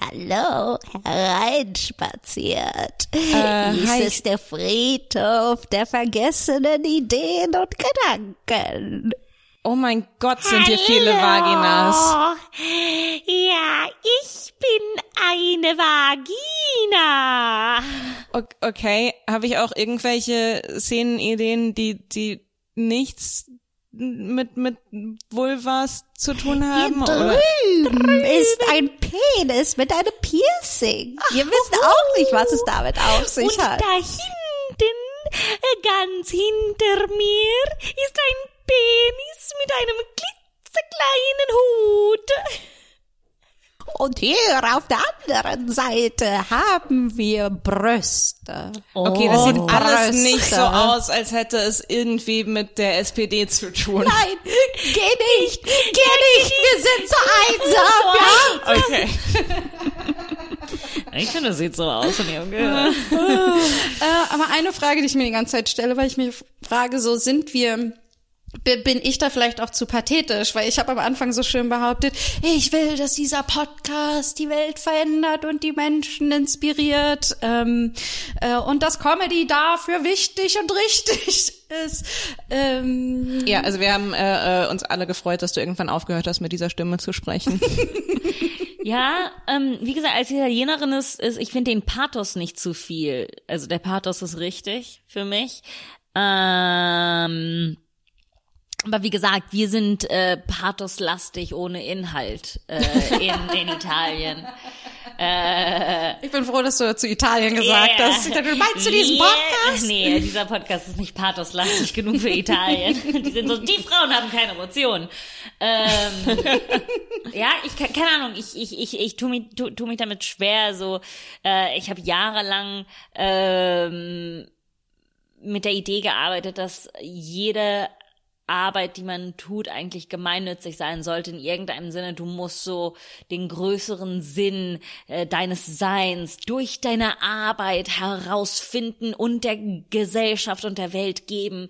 Hallo, hereinspaziert. Äh, Dies hi. ist der Friedhof der vergessenen Ideen und Gedanken. Oh mein Gott, sind hier viele Vaginas. Ja, ich bin eine Vagina. Okay, habe ich auch irgendwelche Szenenideen, die, die nichts mit, mit Vulvas zu tun haben? Oder? Drüben ist ein Penis mit einem Piercing. Wir wissen auch nicht, was es damit auf sich Und hat. da hinten, äh, ganz hinter mir, ist ein Penis mit einem klitzekleinen Hut. Und hier auf der anderen Seite haben wir Brüste. Okay, das sieht Oh, alles Brüste. nicht so aus, als hätte es irgendwie mit der SPD zu tun. Nein, geh nicht, geh nicht, wir sind so einsam. Okay. Ich finde, es sieht so aus von ihrem Gehör. Äh, aber eine Frage, die ich mir die ganze Zeit stelle, weil ich mich frage, so sind wir bin ich da vielleicht auch zu pathetisch, weil ich habe am Anfang so schön behauptet, ich will, dass dieser Podcast die Welt verändert und die Menschen inspiriert ähm, äh, und dass Comedy dafür wichtig und richtig ist. Ähm, Ja, also wir haben äh, äh, uns alle gefreut, dass du irgendwann aufgehört hast, mit dieser Stimme zu sprechen. Ja, ähm, wie gesagt, als Italienerin ist, ist ich finde den Pathos nicht zu viel. Also der Pathos ist richtig für mich. Ähm, aber wie gesagt, wir sind äh, pathoslastig ohne Inhalt äh, in, in Italien. ich bin froh, dass du zu Italien gesagt Yeah. hast. Dachte, meinst du diesen. Podcast? Nee, dieser Podcast ist nicht pathoslastig genug für Italien. Die sind so, die Frauen haben keine Emotionen. Ähm, ja, ich keine Ahnung, ich ich ich ich tu mich tu, tu mich damit schwer. So, äh, ich habe jahrelang ähm, mit der Idee gearbeitet, dass jede Arbeit, die man tut, eigentlich gemeinnützig sein sollte in irgendeinem Sinne. Du musst so den größeren Sinn äh, deines Seins durch deine Arbeit herausfinden und der Gesellschaft und der Welt geben.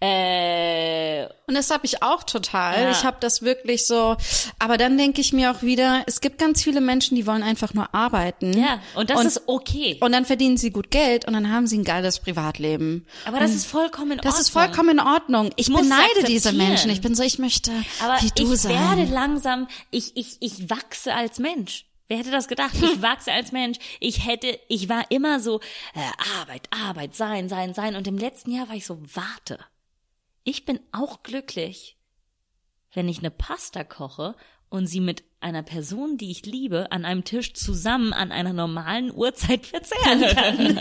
Äh, Und das habe ich auch total. Ja. Ich habe das wirklich so. Aber dann denke ich mir auch wieder, es gibt ganz viele Menschen, die wollen einfach nur arbeiten. ja, und das und, ist okay. Und dann verdienen sie gut Geld und dann haben sie ein geiles Privatleben. Aber das ist vollkommen in Ordnung. Das ist vollkommen in Ordnung. Ich beneide diese. Menschen. Ich bin so, ich möchte Aber wie du ich sein. werde langsam, ich, ich, ich wachse als Mensch. Wer hätte das gedacht? Ich wachse als Mensch. Ich hätte, ich war immer so, äh, Arbeit, Arbeit, sein, sein, sein. Und im letzten Jahr war ich so, warte. Ich bin auch glücklich, wenn ich eine Pasta koche und sie mit einer Person, die ich liebe, an einem Tisch zusammen an einer normalen Uhrzeit verzehren kann.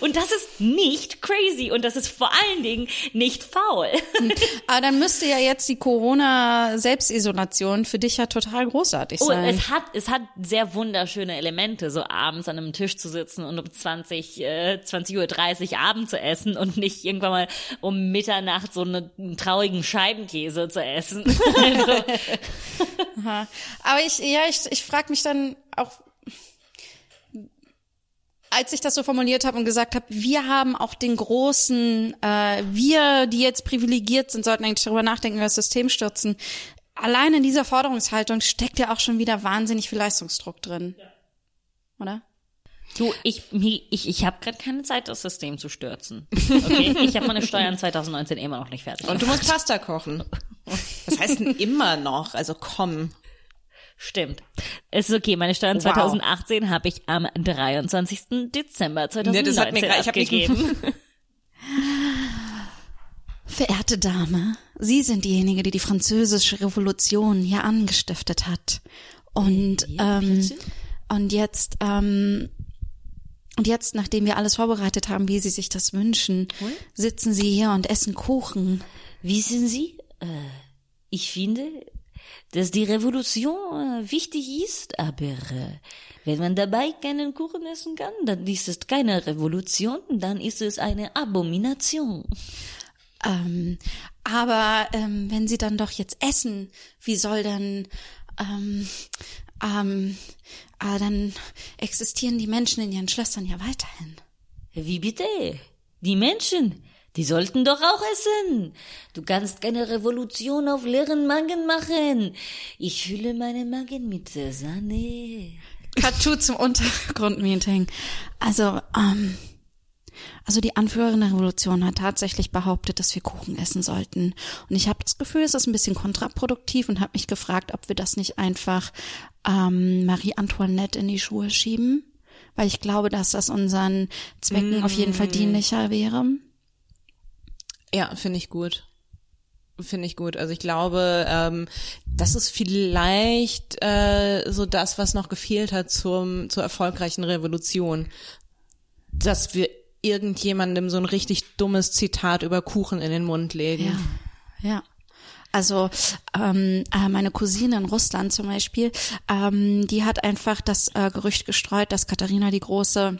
und das ist nicht crazy und das ist vor allen Dingen nicht faul. Aber dann müsste ja jetzt die Corona-Selbstisolation für dich ja total großartig Oh, sein. es hat, es hat sehr wunderschöne Elemente, so abends an einem Tisch zu sitzen und um 20, äh, 20.30 Uhr Abend zu essen und nicht irgendwann mal um Mitternacht so eine, einen traurigen Scheibenkäse zu essen. also, Aber ich, ja, ich, ich frage mich dann auch, als ich das so formuliert habe und gesagt habe, wir haben auch den großen, äh, wir, die jetzt privilegiert sind, sollten eigentlich darüber nachdenken, über das System stürzen. Allein in dieser Forderungshaltung steckt ja auch schon wieder wahnsinnig viel Leistungsdruck drin. Oder? du, ich, ich, ich habe gerade keine Zeit, das System zu stürzen. Okay? Ich habe meine Steuern 2019 immer noch nicht fertig. Und du musst Pasta kochen. Was heißt denn immer noch? Also komm. Stimmt. Es ist okay, meine Steuern Wow. 2018 habe ich am 23. Dezember 2019 Nee, das hat mir grad- ich hab nicht- abgegeben. Verehrte Dame, Sie sind diejenige, die die französische Revolution hier angestiftet hat. Und, ähm, und jetzt, ähm, und jetzt, nachdem wir alles vorbereitet haben, wie Sie sich das wünschen, sitzen Sie hier und essen Kuchen. Wissen Sie, äh, ich finde, dass die Revolution äh, wichtig ist, aber äh, wenn man dabei keinen Kuchen essen kann, dann ist es keine Revolution, dann ist es eine Abomination. Ähm, aber ähm, wenn Sie dann doch jetzt essen, wie soll dann, ähm, ähm, äh, dann existieren die Menschen in ihren Schlössern ja weiterhin. Wie bitte? Die Menschen, die sollten doch auch essen. Du kannst keine Revolution auf leeren Magen machen. Ich fülle meinen Magen mit äh, Sahne. Katschu zum Untergrundmeeting. Also, ähm, also die Anführerin der Revolution hat tatsächlich behauptet, dass wir Kuchen essen sollten. Und ich habe das Gefühl, es ist ein bisschen kontraproduktiv und habe mich gefragt, ob wir das nicht einfach ähm, Marie Antoinette in die Schuhe schieben. Weil ich glaube, dass das unseren Zwecken auf jeden Fall dienlicher wäre. Ja, finde ich gut. Finde ich gut. Also ich glaube, ähm, das ist vielleicht äh, so das, was noch gefehlt hat zum zur erfolgreichen Revolution, dass wir irgendjemandem so ein richtig dummes Zitat über Kuchen in den Mund legen. Ja. Ja. Also ähm, äh, meine Cousine in Russland zum Beispiel, ähm, die hat einfach das äh, Gerücht gestreut, dass Katharina die Große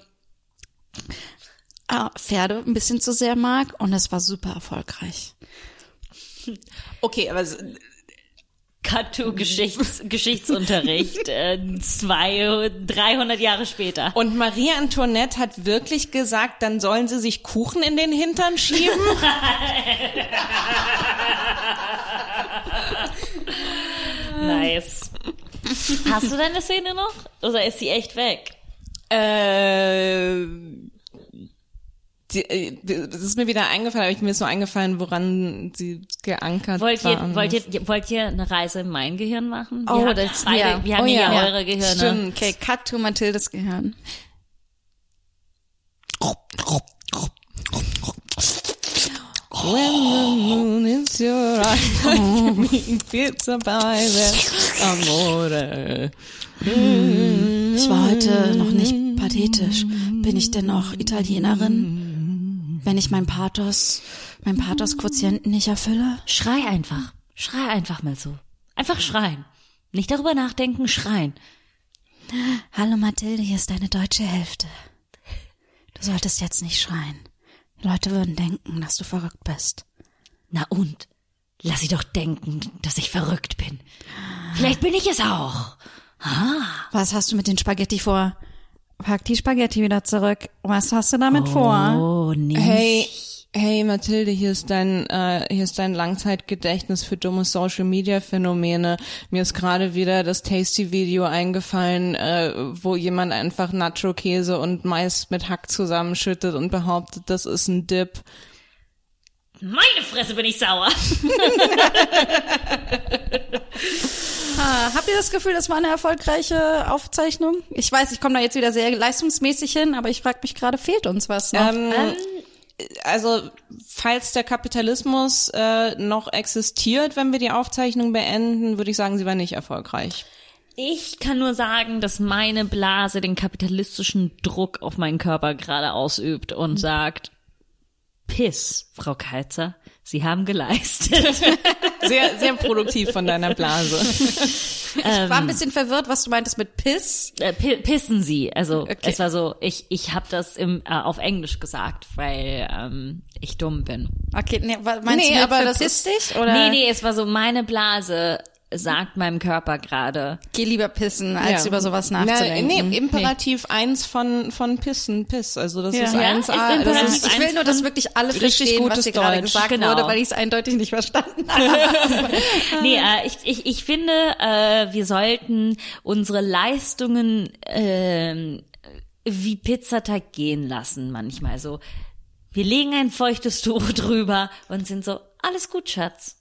Pferde ein bisschen zu sehr mag und es war super erfolgreich. Okay, aber s- Katu Geschichts Geschichtsunterricht äh, zwei 300 Jahre später. und Marie Antoinette hat wirklich gesagt, dann sollen sie sich Kuchen in den Hintern schieben? Nice. Hast du deine Szene noch? Oder ist sie echt weg? äh, die, äh, das ist mir wieder eingefallen, aber ich mir ist so eingefallen, woran sie geankert Wollt war. ihr, wollt ihr, wollt ihr eine Reise in mein Gehirn machen? Wir Oh, haben das- beide, ja. Wir haben Oh hier ja. eure Gehirne. Stimmt. Okay, cut to Mathildes Gehirn. When the moon is your eye, pizza by the amore. Ich war heute noch nicht pathetisch. Bin ich denn noch Italienerin? Wenn ich mein Pathos, mein Pathos-Quotienten nicht erfülle? Schrei einfach. Schrei einfach mal so. Einfach schreien. Nicht darüber nachdenken, schreien. Hallo Mathilde, hier ist deine deutsche Hälfte. Du solltest jetzt nicht schreien. Die Leute würden denken, dass du verrückt bist. Na und? Lass sie doch denken, dass ich verrückt bin. Vielleicht bin ich es auch. Was hast du mit den Spaghetti vor? Pack die Spaghetti wieder zurück. Was hast du damit vor? Oh, nee. Hey, hey Mathilde, hier ist dein, äh, hier ist dein Langzeitgedächtnis für dumme Social Media Phänomene. Mir ist gerade wieder das Tasty Video eingefallen, äh, wo jemand einfach Nacho Käse und Mais mit Hack zusammenschüttet und behauptet, das ist ein Dip. Meine Fresse bin ich sauer. Ah, habt ihr das Gefühl, das war eine erfolgreiche Aufzeichnung? Ich weiß, ich komme da jetzt wieder sehr leistungsmäßig hin, aber ich frage mich gerade, fehlt uns was noch? Ähm, also, falls der Kapitalismus äh, noch existiert, wenn wir die Aufzeichnung beenden, würde ich sagen, sie war nicht erfolgreich. Ich kann nur sagen, dass meine Blase den kapitalistischen Druck auf meinen Körper gerade ausübt und sagt, Piss, Frau Kalzer, Sie haben geleistet. Sehr, sehr produktiv von deiner Blase. ich war ein bisschen verwirrt, was du meintest mit Piss. äh, pi- pissen Sie. Also Okay. es war so, ich, ich habe das im, äh, auf Englisch gesagt, weil ähm, ich dumm bin. Okay, nee, meinst Nee, du aber das ist- dich? Oder Nee, nee, es war so, meine Blase sagt meinem Körper gerade, geh lieber pissen, als Ja. über sowas Na, nachzudenken. nee, Imperativ eins von, von Pissen, Piss. Also das Ja. ist Ja, 1A. ist das ist, ich will eins nur, dass wirklich alle Richtig verstehen, was gutes hier gerade Deutsch. gesagt Genau. wurde, weil ich es eindeutig nicht verstanden habe. Nee, äh, ich, ich, ich finde, äh, wir sollten unsere Leistungen ähm, wie Pizzateig gehen lassen manchmal. So, wir legen ein feuchtes Tuch drüber und sind so, alles gut, Schatz.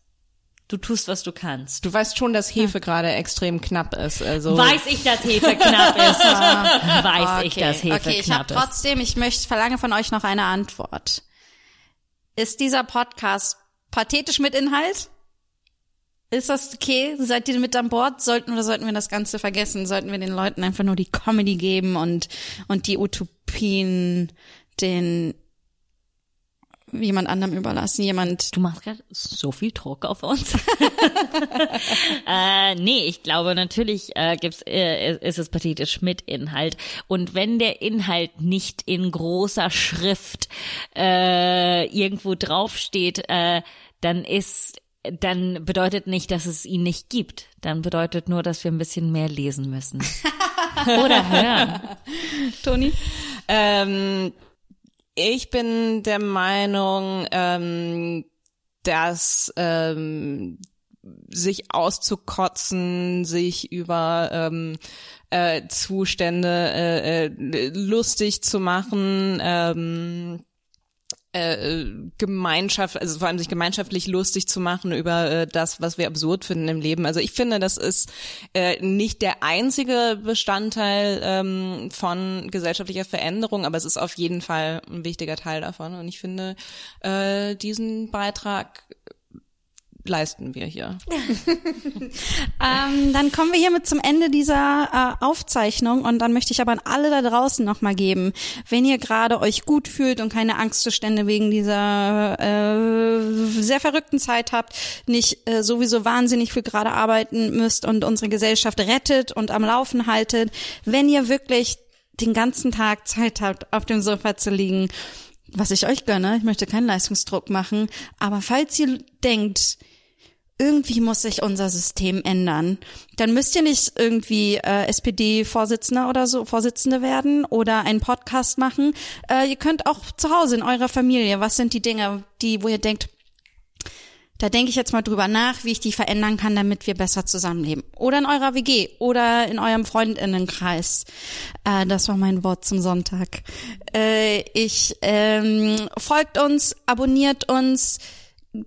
Du tust, was du kannst. du weißt schon, dass Hefe gerade extrem knapp ist. Also Weiß ich, dass Hefe knapp ist. Weiß ich, dass Hefe okay, ich habe knapp ist. trotzdem, ich möchte, verlange von euch noch eine Antwort. Ist dieser Podcast pathetisch mit Inhalt? Ist das okay? Seid ihr mit an Bord? Sollten oder sollten wir das Ganze vergessen? Sollten wir den Leuten einfach nur die Comedy geben und, und die Utopien den jemand anderem überlassen? Jemand, Du machst gerade so viel Druck auf uns. äh, nee, ich glaube natürlich äh, gibt's, äh, ist es pathetisch mit Inhalt. Und wenn der Inhalt nicht in großer Schrift äh, irgendwo draufsteht, äh, dann ist dann bedeutet nicht, dass es ihn nicht gibt. Dann bedeutet nur, dass wir ein bisschen mehr lesen müssen. Oder hören. Toni? Ähm, ich bin der Meinung, ähm, dass ähm, sich auszukotzen, sich über ähm, äh, Zustände äh, äh, lustig zu machen, ähm, äh, Gemeinschaft, also vor allem sich gemeinschaftlich lustig zu machen über äh, das, was wir absurd finden im Leben. Also ich finde, das ist äh, nicht der einzige Bestandteil ähm, von gesellschaftlicher Veränderung, aber es ist auf jeden Fall ein wichtiger Teil davon. Und ich finde, äh, diesen Beitrag leisten wir hier. Ähm, dann kommen wir hiermit zum Ende dieser äh, Aufzeichnung und dann möchte ich aber an alle da draußen nochmal geben, wenn ihr gerade euch gut fühlt und keine Angstzustände wegen dieser äh, sehr verrückten Zeit habt, nicht äh, sowieso wahnsinnig viel gerade arbeiten müsst und unsere Gesellschaft rettet und am Laufen haltet, wenn ihr wirklich den ganzen Tag Zeit habt, auf dem Sofa zu liegen, was ich euch gönne, ich möchte keinen Leistungsdruck machen, aber falls ihr denkt, irgendwie muss sich unser System ändern. Dann müsst ihr nicht irgendwie äh, SPD-Vorsitzender oder so Vorsitzende werden oder einen Podcast machen. Äh, ihr könnt auch zu Hause in eurer Familie. Was sind die Dinge, die, wo ihr denkt, da denke ich jetzt mal drüber nach, wie ich die verändern kann, damit wir besser zusammenleben. Oder in eurer WG oder in eurem Freundinnenkreis. Äh, das war mein Wort zum Sonntag. Äh, ich ähm, folgt uns, abonniert uns,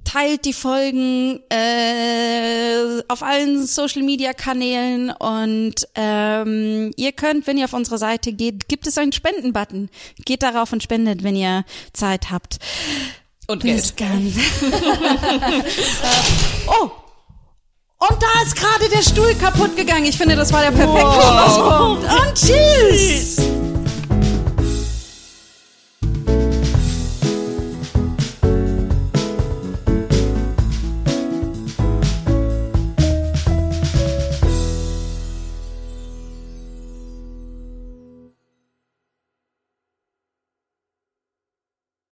teilt die Folgen äh, auf allen Social Media Kanälen und ähm, ihr könnt, wenn ihr auf unsere Seite geht, gibt es einen Spendenbutton. Geht darauf und spendet, wenn ihr Zeit habt. Und Bis Geld. ganz. oh! Und da ist gerade der Stuhl kaputt gegangen. Ich finde, das war der perfekte Schlusspunkt. Und tschüss!